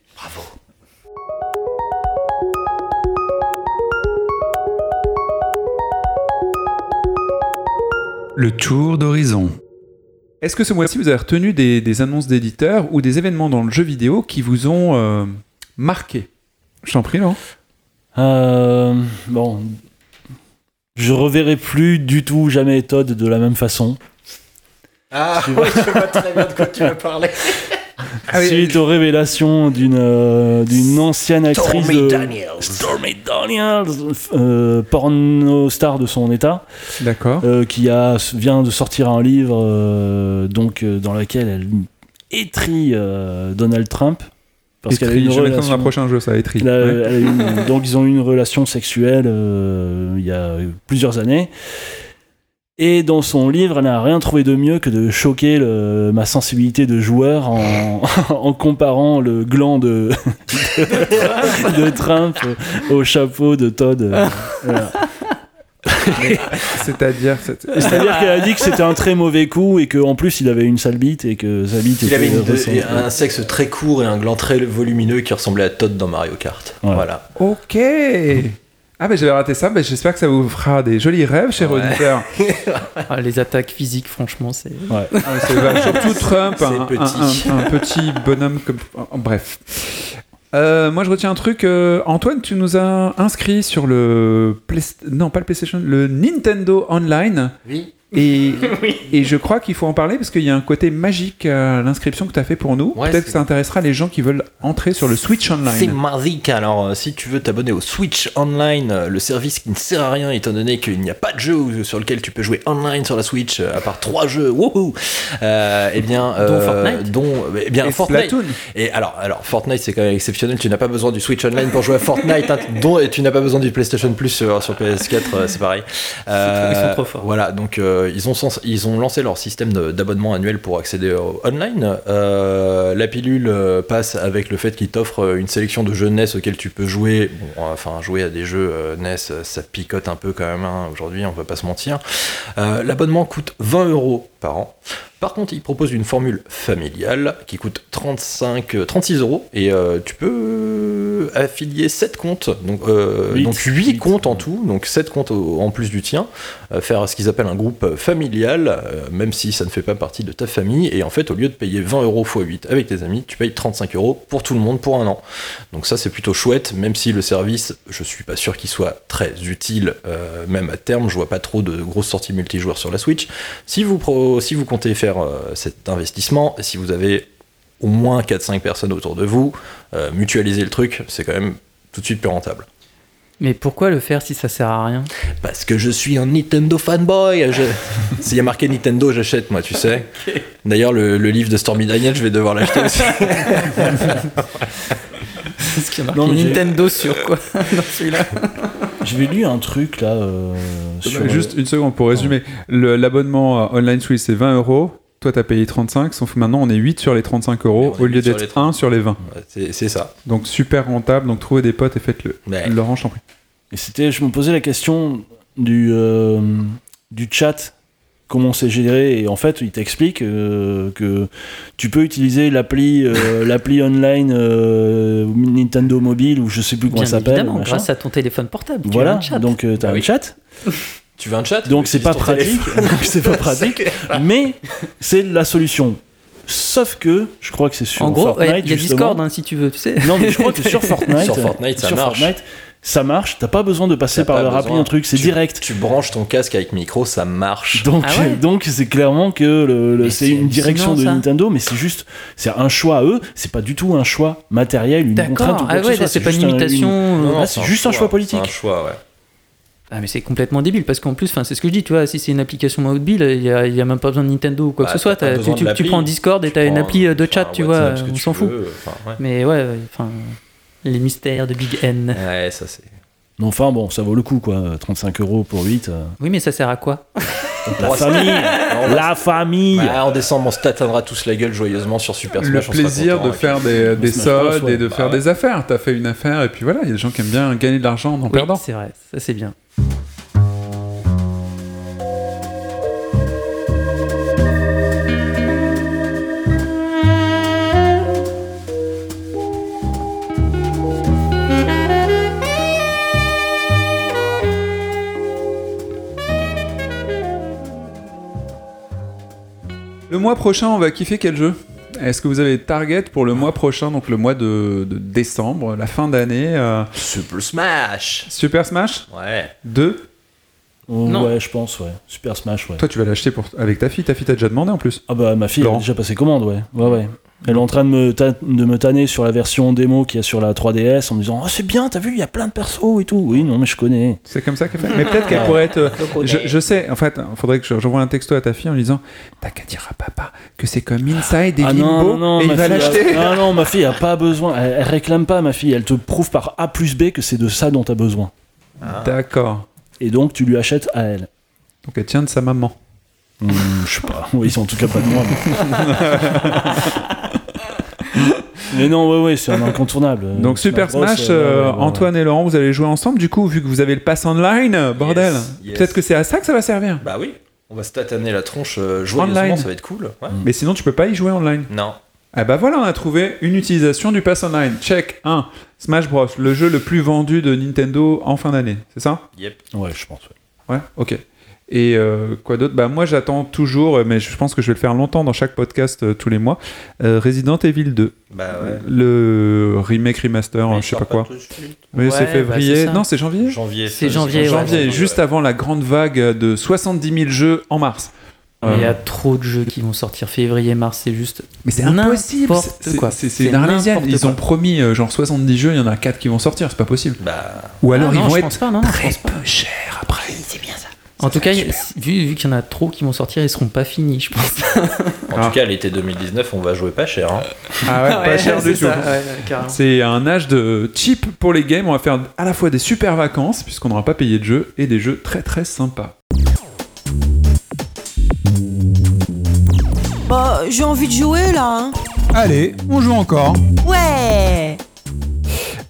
Le tour d'horizon. Est-ce que ce mois-ci, vous avez retenu des, des annonces d'éditeurs ou des événements dans le jeu vidéo qui vous ont euh, marqué? Je t'en prie, Laurent. Euh, bon, je reverrai plus du tout jamais Todd de la même façon. Ah, je vois très bien de quoi tu veux parler. oui, Suite aux révélations d'une euh, d'une ancienne actrice Stormy de Daniels. Stormy Daniels, euh, porno star de son état, D'accord. euh, qui a vient de sortir un livre euh, donc euh, dans lequel elle étrit euh, Donald Trump parce qu'elle a une mettre dans un relation. prochain jeu, ça, étri. Elle a- Ouais. elle a eu une- donc ils ont eu une relation sexuelle euh, il y a plusieurs années. Et dans son livre, elle n'a rien trouvé de mieux que de choquer le- ma sensibilité de joueur en, en comparant le gland de, de, de Trump au chapeau de Todd. Euh, voilà. C'est-à-dire. c'est- C'est-à-dire qu'elle a dit que c'était un très mauvais coup et qu'en plus il avait une sale bite et que sa bite Il était avait une- un sexe très court et un gland très volumineux qui ressemblait à Todd dans Mario Kart. Ouais. Voilà. Ok. Ah, ben j'avais raté ça. Ben, J'espère que ça vous fera des jolis rêves, cher Ouais. auditeur. Ah, les attaques physiques, franchement, c'est. Ouais. Ah. Surtout Trump, C'est un, petit. un- un- un petit bonhomme comme. Bref. Euh, moi, je retiens un truc. euh, Antoine, tu nous as inscrit sur le. Play- Non, pas le PlayStation, le Nintendo Online. Oui. Et, et je crois qu'il faut en parler parce qu'il y a un côté magique à l'inscription que tu as fait pour nous. Ouais, Peut-être c'est- que ça intéressera les gens qui veulent entrer sur le Switch C'est Online. magique. Alors, euh, si tu veux t'abonner au Switch Online, euh, le service qui ne sert à rien étant donné qu'il n'y a pas de jeu sur lequel tu peux jouer online sur la Switch, euh, à part trois jeux, wouhou euh, Eh bien, Dont Fortnite dont, eh bien, Et Fortnite. Splatoon. Et alors, alors Fortnite c'est quand même exceptionnel. Tu n'as pas besoin du Switch Online pour jouer à Fortnite, hein, dont et tu n'as pas besoin du PlayStation Plus sur, sur PS4, euh, c'est pareil. Euh, Ils sont trop forts. Voilà, donc euh, ils, ont ils ont lancé leur système d'abonnement annuel pour accéder au online. Euh, la pilule euh, passe avec le fait qu'ils t'offrent euh, une sélection de jeux NES auxquels tu peux jouer. Bon, enfin, jouer à des jeux euh, NES, euh, ça picote un peu quand même hein, aujourd'hui, on va pas se mentir. Euh, L'abonnement coûte 20 euros par an. Par contre, ils proposent une formule familiale qui coûte 35, euh, 36 euros et euh, tu peux affilier 7 comptes, donc, euh, Huit. donc 8 Huit. comptes en tout, donc 7 comptes en plus du tien, euh, faire ce qu'ils appellent un groupe euh, familial, euh, même si ça ne fait pas partie de ta famille, et en fait, au lieu de payer 20 euros x 8 avec tes amis, tu payes 35 euros pour tout le monde pour un an. Donc ça, c'est plutôt chouette, même si le service, je suis pas sûr qu'il soit très utile, euh, même à terme, je vois pas trop de grosses sorties multijoueurs sur la Switch. Si vous, pro- si vous comptez faire euh, cet investissement, et si vous avez au moins 4-5 personnes autour de vous, euh, mutualiser le truc, c'est quand même tout de suite plus rentable. Mais pourquoi le faire si ça sert à rien? Parce que je suis un Nintendo fanboy. Je... S'il y a marqué Nintendo, j'achète, moi, tu sais. D'ailleurs, le, le livre de Stormy Daniel, je vais devoir l'acheter aussi. Parce qu'il y a Non, marqué Nintendo sur quoi? Dans celui-là J'avais lu un truc là. euh, sur, Juste une seconde pour résumer. L'abonnement à Online Switch, c'est 20 euros. Toi, t'as payé 35, sauf que maintenant, on est 8 sur les 35 euros au lieu 8 sur d'être les 1 sur les 20. Ouais, c'est c'est ça. Donc, super rentable. Donc, trouvez des potes et faites-le. Ouais. Laurent, je t'en prie. Et c'était, je me posais la question du, euh, du chat, comment c'est généré. Et en fait, il t'explique euh, que tu peux utiliser l'appli, euh, l'appli online euh, Nintendo Mobile ou je sais plus comment ça s'appelle. grâce à ton téléphone portable. tu as Voilà, un chat. donc euh, t'as Bah un oui. chat, Tu veux un chat? Donc c'est pas ton pratique, c'est pas pratique, mais c'est la solution. Sauf que je crois que c'est sur en gros, Fortnite. il y a justement. Discord hein, si tu veux, tu sais. Non, mais je crois que sur Fortnite, Sur Fortnite, ça sur marche. Fortnite, ça marche. T'as pas besoin de passer par appli, besoin. un truc, c'est direct. Tu branches ton casque avec micro, ça marche. Donc, Ah ouais donc c'est clairement que le, le- c'est une direction de ça. Nintendo, mais c'est juste, c'est un choix à eux. C'est pas du tout un choix matériel, une contrainte ou quoi Ah que ce ouais, soit. c'est pas une un- limitation. une- Ah, c'est juste un choix politique. C'est un choix, ouais. Ah mais c'est complètement débile parce qu'en plus, enfin c'est ce que je dis, tu vois, si c'est une application mobile, il y a, il y a même pas besoin de Nintendo ou quoi Bah, que ce soit. tu, tu- tu prends Discord et Tu t'as une appli euh, de chat, tu vois, on tu s'en fout. Mais ouais, ouais, enfin les mystères de Big N. Ouais, ça c'est. Mais enfin, bon, ça vaut le coup, quoi. 35 euros pour 8. euh. Oui, mais ça sert à quoi? La famille La famille en décembre, on se tâtonnera tous la gueule joyeusement sur Super Smash. Le on sera plaisir content, de faire des, des Smash Bros, soldes ouais. et de Bah faire ouais. des affaires. T'as fait une affaire et puis voilà, il y a des gens qui aiment bien gagner de l'argent en en Oui, perdant. c'est vrai, ça c'est bien. Mois prochain, on va kiffer quel jeu? Est-ce que vous avez target pour le mois prochain, donc le mois de, de décembre, la fin d'année euh, Super Smash Super Smash? Ouais. 2 Oh, Non. Ouais, je pense, ouais. Super Smash, ouais. Toi, tu vas l'acheter pour... avec ta fille. Ta fille t'a déjà demandé en plus. Ah bah, ma fille, elle Laurent. a déjà passé commande, ouais. Ouais, ouais. Elle est en train de me, ta- de me tanner sur la version démo qu'il y a sur la 3DS en me disant Oh, c'est bien, t'as vu, il y a plein de persos et tout. Oui, non, mais je connais. C'est comme ça qu'elle fait. Mais peut-être qu'elle pourrait être. Je, je sais, en fait, il faudrait que je- j'envoie un texto à ta fille en lui disant T'as qu'à dire à papa que c'est comme Inside et Ah Limbo non, non, non, et il va a- l'acheter. Ah non, ma fille a pas besoin. Elle, elle réclame pas, ma fille. Elle te prouve par A plus B que c'est de ça dont t'as besoin. D'accord. Et donc, tu lui achètes à elle. Donc elle tient de sa maman. Hmm, je sais pas. Oui, en tout cas pas de moi. mais- non, ouais, ouais, c'est un incontournable. Donc Super Smash, euh, euh, ouais, ouais, ouais. Antoine et Laurent, vous allez jouer ensemble du coup, vu que vous avez le pass online, bordel. yes. Peut-être que c'est à ça que ça va servir. Bah oui. On va se tataner la tronche euh, joyeusement, Online. ça va être cool. Ouais. Mais sinon, tu peux pas y jouer online. Non. Ah bah voilà, on a trouvé une utilisation du pass online. Check 1. Smash Bros, le jeu le plus vendu de Nintendo en fin d'année, c'est ça? Yep. Ouais, je pense. ouais. Ouais, ok. Et euh, quoi d'autre? Bah moi j'attends toujours, euh, mais je pense que je vais le faire longtemps dans chaque podcast euh, tous les mois. euh, Resident Evil 2, Bah ouais. le remake remaster, Mais il je sais pas quoi. Ouais, c'est bah, février. ça. non, c'est janvier. Janvier. C'est janvier, janvier, ouais. juste avant la grande vague de 70 000 jeux en mars. Mais Il y a trop de jeux qui vont sortir février-mars, c'est juste. mais c'est impossible. C'est- quoi. C'est c'est C'est une arlésienne. n'importe Ils ont promis euh, genre 70 jeux, il y en a 4 qui vont sortir, c'est pas possible. Bah. Ou alors Ah, ils non, vont être pas, non, très peu chers après. En tout cas, vu, vu qu'il y en a trop qui vont sortir, ils seront pas finis, je pense. En Ah. tout cas, l'été 2019, on va jouer pas cher. hein. Ah ouais, pas cher du tout. C'est un âge de cheap pour les games. On va faire à la fois des super vacances, puisqu'on n'aura pas payé de jeux, et des jeux très très sympas. Bah, j'ai envie de jouer là. hein. Allez, on joue encore. Ouais.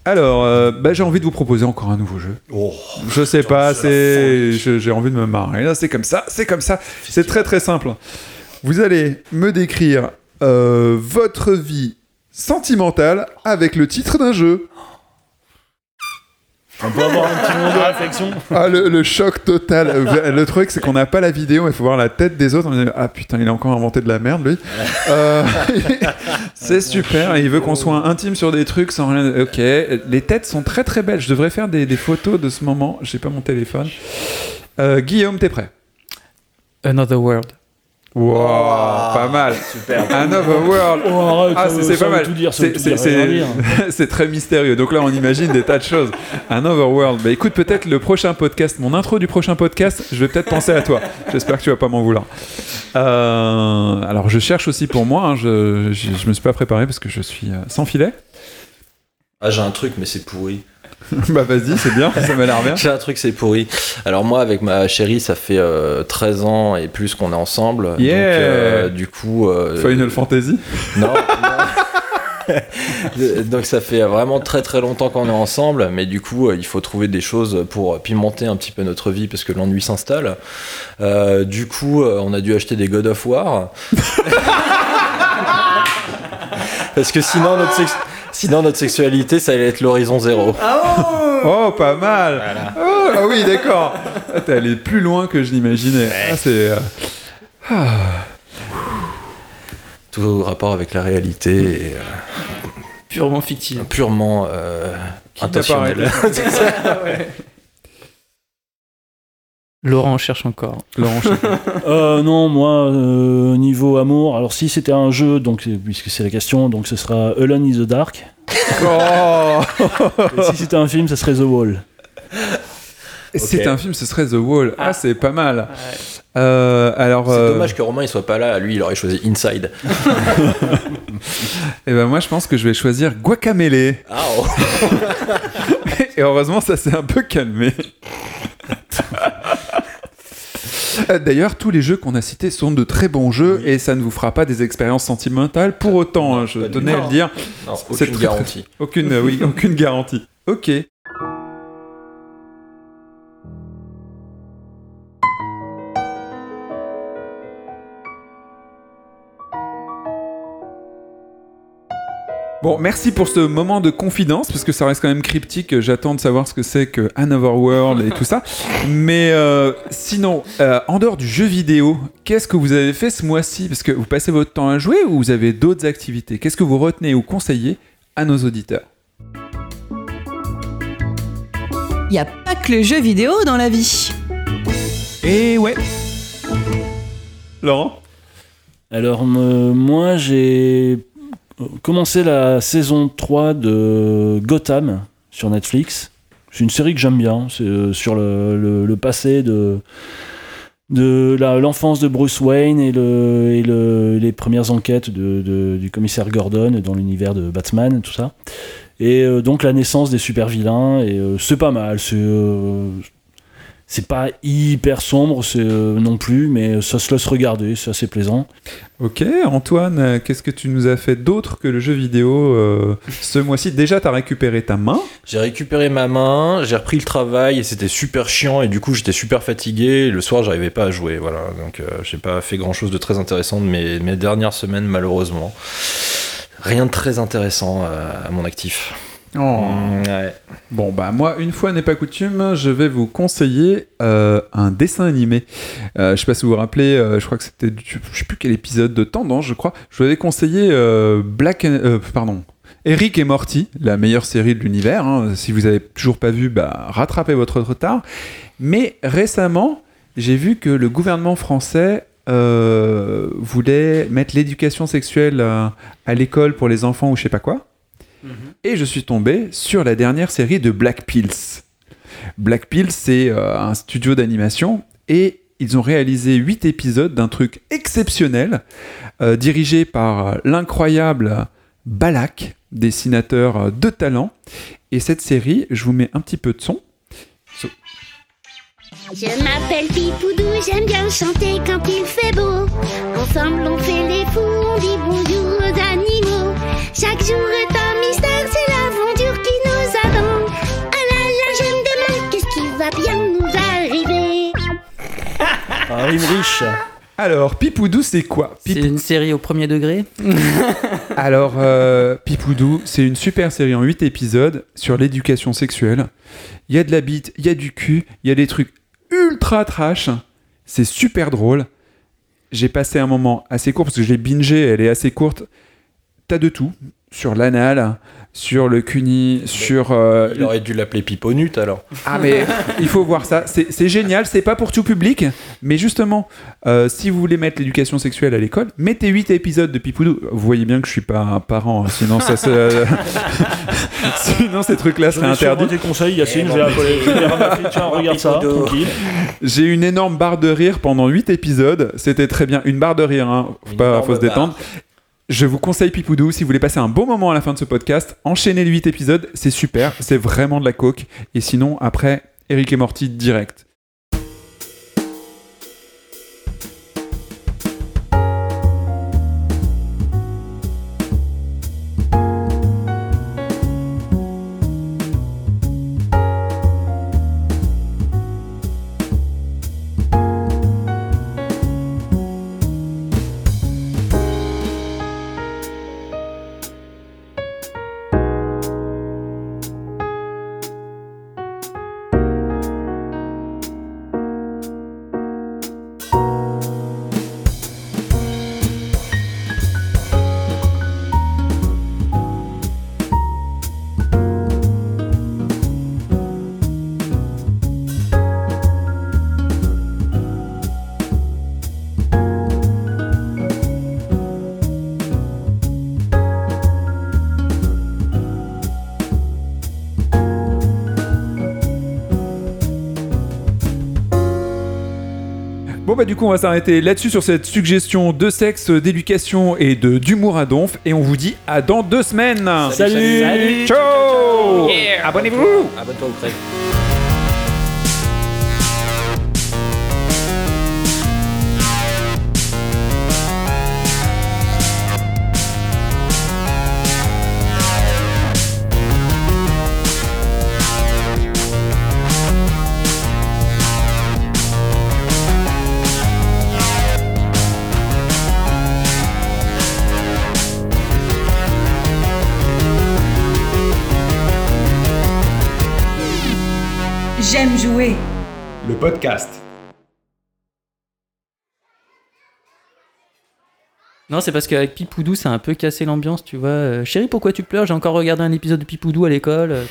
Alors, euh, bah, j'ai envie de vous proposer encore un nouveau jeu. Oh. Je sais pas, c'est J'ai envie de me marrer. Là, c'est comme ça, c'est comme ça. C'est très très simple. Vous allez me décrire euh, votre vie sentimentale avec le titre d'un jeu. On peut avoir un petit moment de réflexion Ah, le, le choc total. Le truc, c'est qu'on n'a pas la vidéo, il faut voir la tête des autres. On dit, ah putain, il a encore inventé de la merde, lui. Euh, c'est super. Il veut qu'on soit intime sur des trucs sans rien. Ok. Les têtes sont très très belles. Je devrais faire des, des photos de ce moment. J'ai pas mon téléphone. Euh, Guillaume, t'es prêt? Another World. Wow, pas mal. Super. Another World. Oh, arrête, Ah, c'est pas mal. C'est- très mystérieux. Donc là, on imagine des tas de choses. Un overworld. Bah écoute, peut-être le prochain podcast, mon intro du prochain podcast, je vais peut-être penser à toi. J'espère que tu vas pas m'en vouloir. Euh, alors, je cherche aussi pour moi. hein, je, je, je me suis pas préparé parce que je suis euh, sans filet. Ah, j'ai un truc, mais c'est pourri. bah vas-y, c'est bien. Ça m'a l'air bien. J'ai un truc, c'est pourri. Alors moi, avec ma chérie, ça fait euh, 13 ans et plus qu'on est ensemble. Donc, Yeah. euh, du coup... euh, Final Fantasy. Non. non. Donc ça fait vraiment très très longtemps qu'on est ensemble, mais du coup euh, il faut trouver des choses pour pimenter un petit peu notre vie parce que l'ennui s'installe. Euh, du coup on a dû acheter des God of War. parce que sinon notre, sinon notre sexualité ça allait être l'horizon zéro. Oh, pas mal. Oh, ah oui, d'accord. Ah, T'es allé plus loin que je l'imaginais. Ah, c'est. euh, Tout rapport avec la réalité et euh, Purement fictif. purement euh, intentionnel. Laurent cherche encore. Laurent, sais pas. Euh, non, moi, euh, niveau amour, alors si c'était un jeu, donc, puisque c'est la question, donc ce sera Alone in the Dark. Oh Et si c'était un film, ça serait The Wall. C'est un film, ce serait The Wall. Ah, Ah. c'est pas mal. Euh, alors, C'est euh, dommage que Romain il soit pas là, lui il aurait choisi Inside. eh ben moi, je pense que je vais choisir Guacamele. Ah, oh. Et heureusement, ça s'est un peu calmé. Euh, D'ailleurs, tous les jeux qu'on a cités sont de très bons jeux et ça ne vous fera pas des expériences sentimentales. Pour autant, hein, je tenais à le dire, Non, C'est aucune très, très- garantie. aucune, euh, oui, aucune garantie. Ok. Bon, merci pour ce moment de confidence, parce que ça reste quand même cryptique. J'attends de savoir ce que c'est que Another World et tout ça. Mais euh, sinon, euh, en dehors du jeu vidéo, qu'est-ce que vous avez fait ce mois-ci? Parce que vous passez votre temps à jouer ou vous avez d'autres activités? Qu'est-ce que vous retenez ou conseillez à nos auditeurs? Y a pas que le jeu vidéo dans la vie. Et ouais. Laurent? Alors, me- moi, j'ai commencé la saison 3 de Gotham sur Netflix? C'est une série que j'aime bien. C'est euh, sur le, passé de, l'enfance de Bruce Wayne et, le, et le- les premières enquêtes du commissaire Gordon dans l'univers de Batman, tout ça. Et euh, donc la naissance des super vilains. Et euh, c'est pas mal. Euh, c'est pas hyper sombre c'est, euh, non plus, mais ça se laisse regarder, c'est assez plaisant. Ok, Antoine, euh, qu'est-ce que tu nous as fait d'autre que le jeu vidéo euh, ce mois-ci? Déjà, tu as récupéré ta main. J'ai récupéré ma main, j'ai repris le travail et c'était super chiant et du coup j'étais super fatigué. Le soir j'arrivais pas à jouer, voilà. Donc euh, j'ai pas fait grand chose de très intéressant de mes, mes dernières semaines malheureusement. Rien de très intéressant euh, à mon actif. Oh. Ouais. Bon, bah moi, une fois n'est pas coutume, je vais vous conseiller euh, un dessin animé. Euh, je sais pas si vous vous rappelez, euh, je crois que c'était, du- je sais plus quel épisode de Tendance, je crois. Je vous avais conseillé Black, and- pardon, Eric et Morty, la meilleure série de l'univers. hein. Si vous avez toujours pas vu, bah rattrapez votre retard. Mais récemment, j'ai vu que le gouvernement français voulait mettre l'éducation sexuelle à l'école pour les enfants ou je sais pas quoi. Et je suis tombé sur la dernière série de Black Pills. Black Pills, c'est euh, un studio d'animation et ils ont réalisé 8 épisodes d'un truc exceptionnel euh, dirigé par l'incroyable Balak, dessinateur euh, de talent. Et cette série, je vous mets un petit peu de son. So- Je m'appelle Pipoudou, j'aime bien chanter quand il fait beau. Ensemble on fait fous, on dit bonjour aux animaux. Chaque jour est un mystère, c'est l'aventure qui nous attend. Ah là là, je me demande qu'est-ce qui va bien nous arriver. Un rime riche. Alors, Pipoudou, c'est quoi C'est une série au premier degré. Alors, euh, Pipoudou, c'est une super série en 8 épisodes sur l'éducation sexuelle. Il y a de la bite, il y a du cul, il y a des trucs ultra trash. C'est super drôle. J'ai passé un moment assez court parce que je l'ai bingé, elle est assez courte. T'as de tout. Sur l'anal, sur le cuni, sur. euh, Il aurait dû l'appeler Piponut alors. Ah mais il faut voir ça, c'est génial, c'est pas pour tout public, mais justement, euh, si vous voulez mettre l'éducation sexuelle à l'école, mettez 8 épisodes de Pipoudou. Vous voyez bien que je suis pas un parent, hein, sinon ça se... sinon ces trucs-là Je seraient interdits. tes conseils, Yacine, Eh, je vais bon, appeler- je vais les ramasser. Tiens, regarde ça, tranquille. J'ai une énorme barre de rire pendant 8 épisodes, c'était très bien, une barre de rire, hein. faut, Une pas, énorme faut se détendre. Je vous conseille Pipoudou, si vous voulez passer un bon moment à la fin de ce podcast, enchaînez les 8 épisodes, c'est super, c'est vraiment de la coke, et sinon après, Eric et Morty direct. Coup on va s'arrêter là-dessus sur cette suggestion de sexe, d'éducation et de d'humour à donf et on vous dit à dans deux semaines. Salut. Salut. Ciao Abonnez-vous Abonne-toi au Non, c'est parce qu'avec Pipoudou, ça a un peu cassé l'ambiance, tu vois. Euh, Chérie, pourquoi tu pleures? J'ai encore regardé un épisode de Pipoudou à l'école. euh,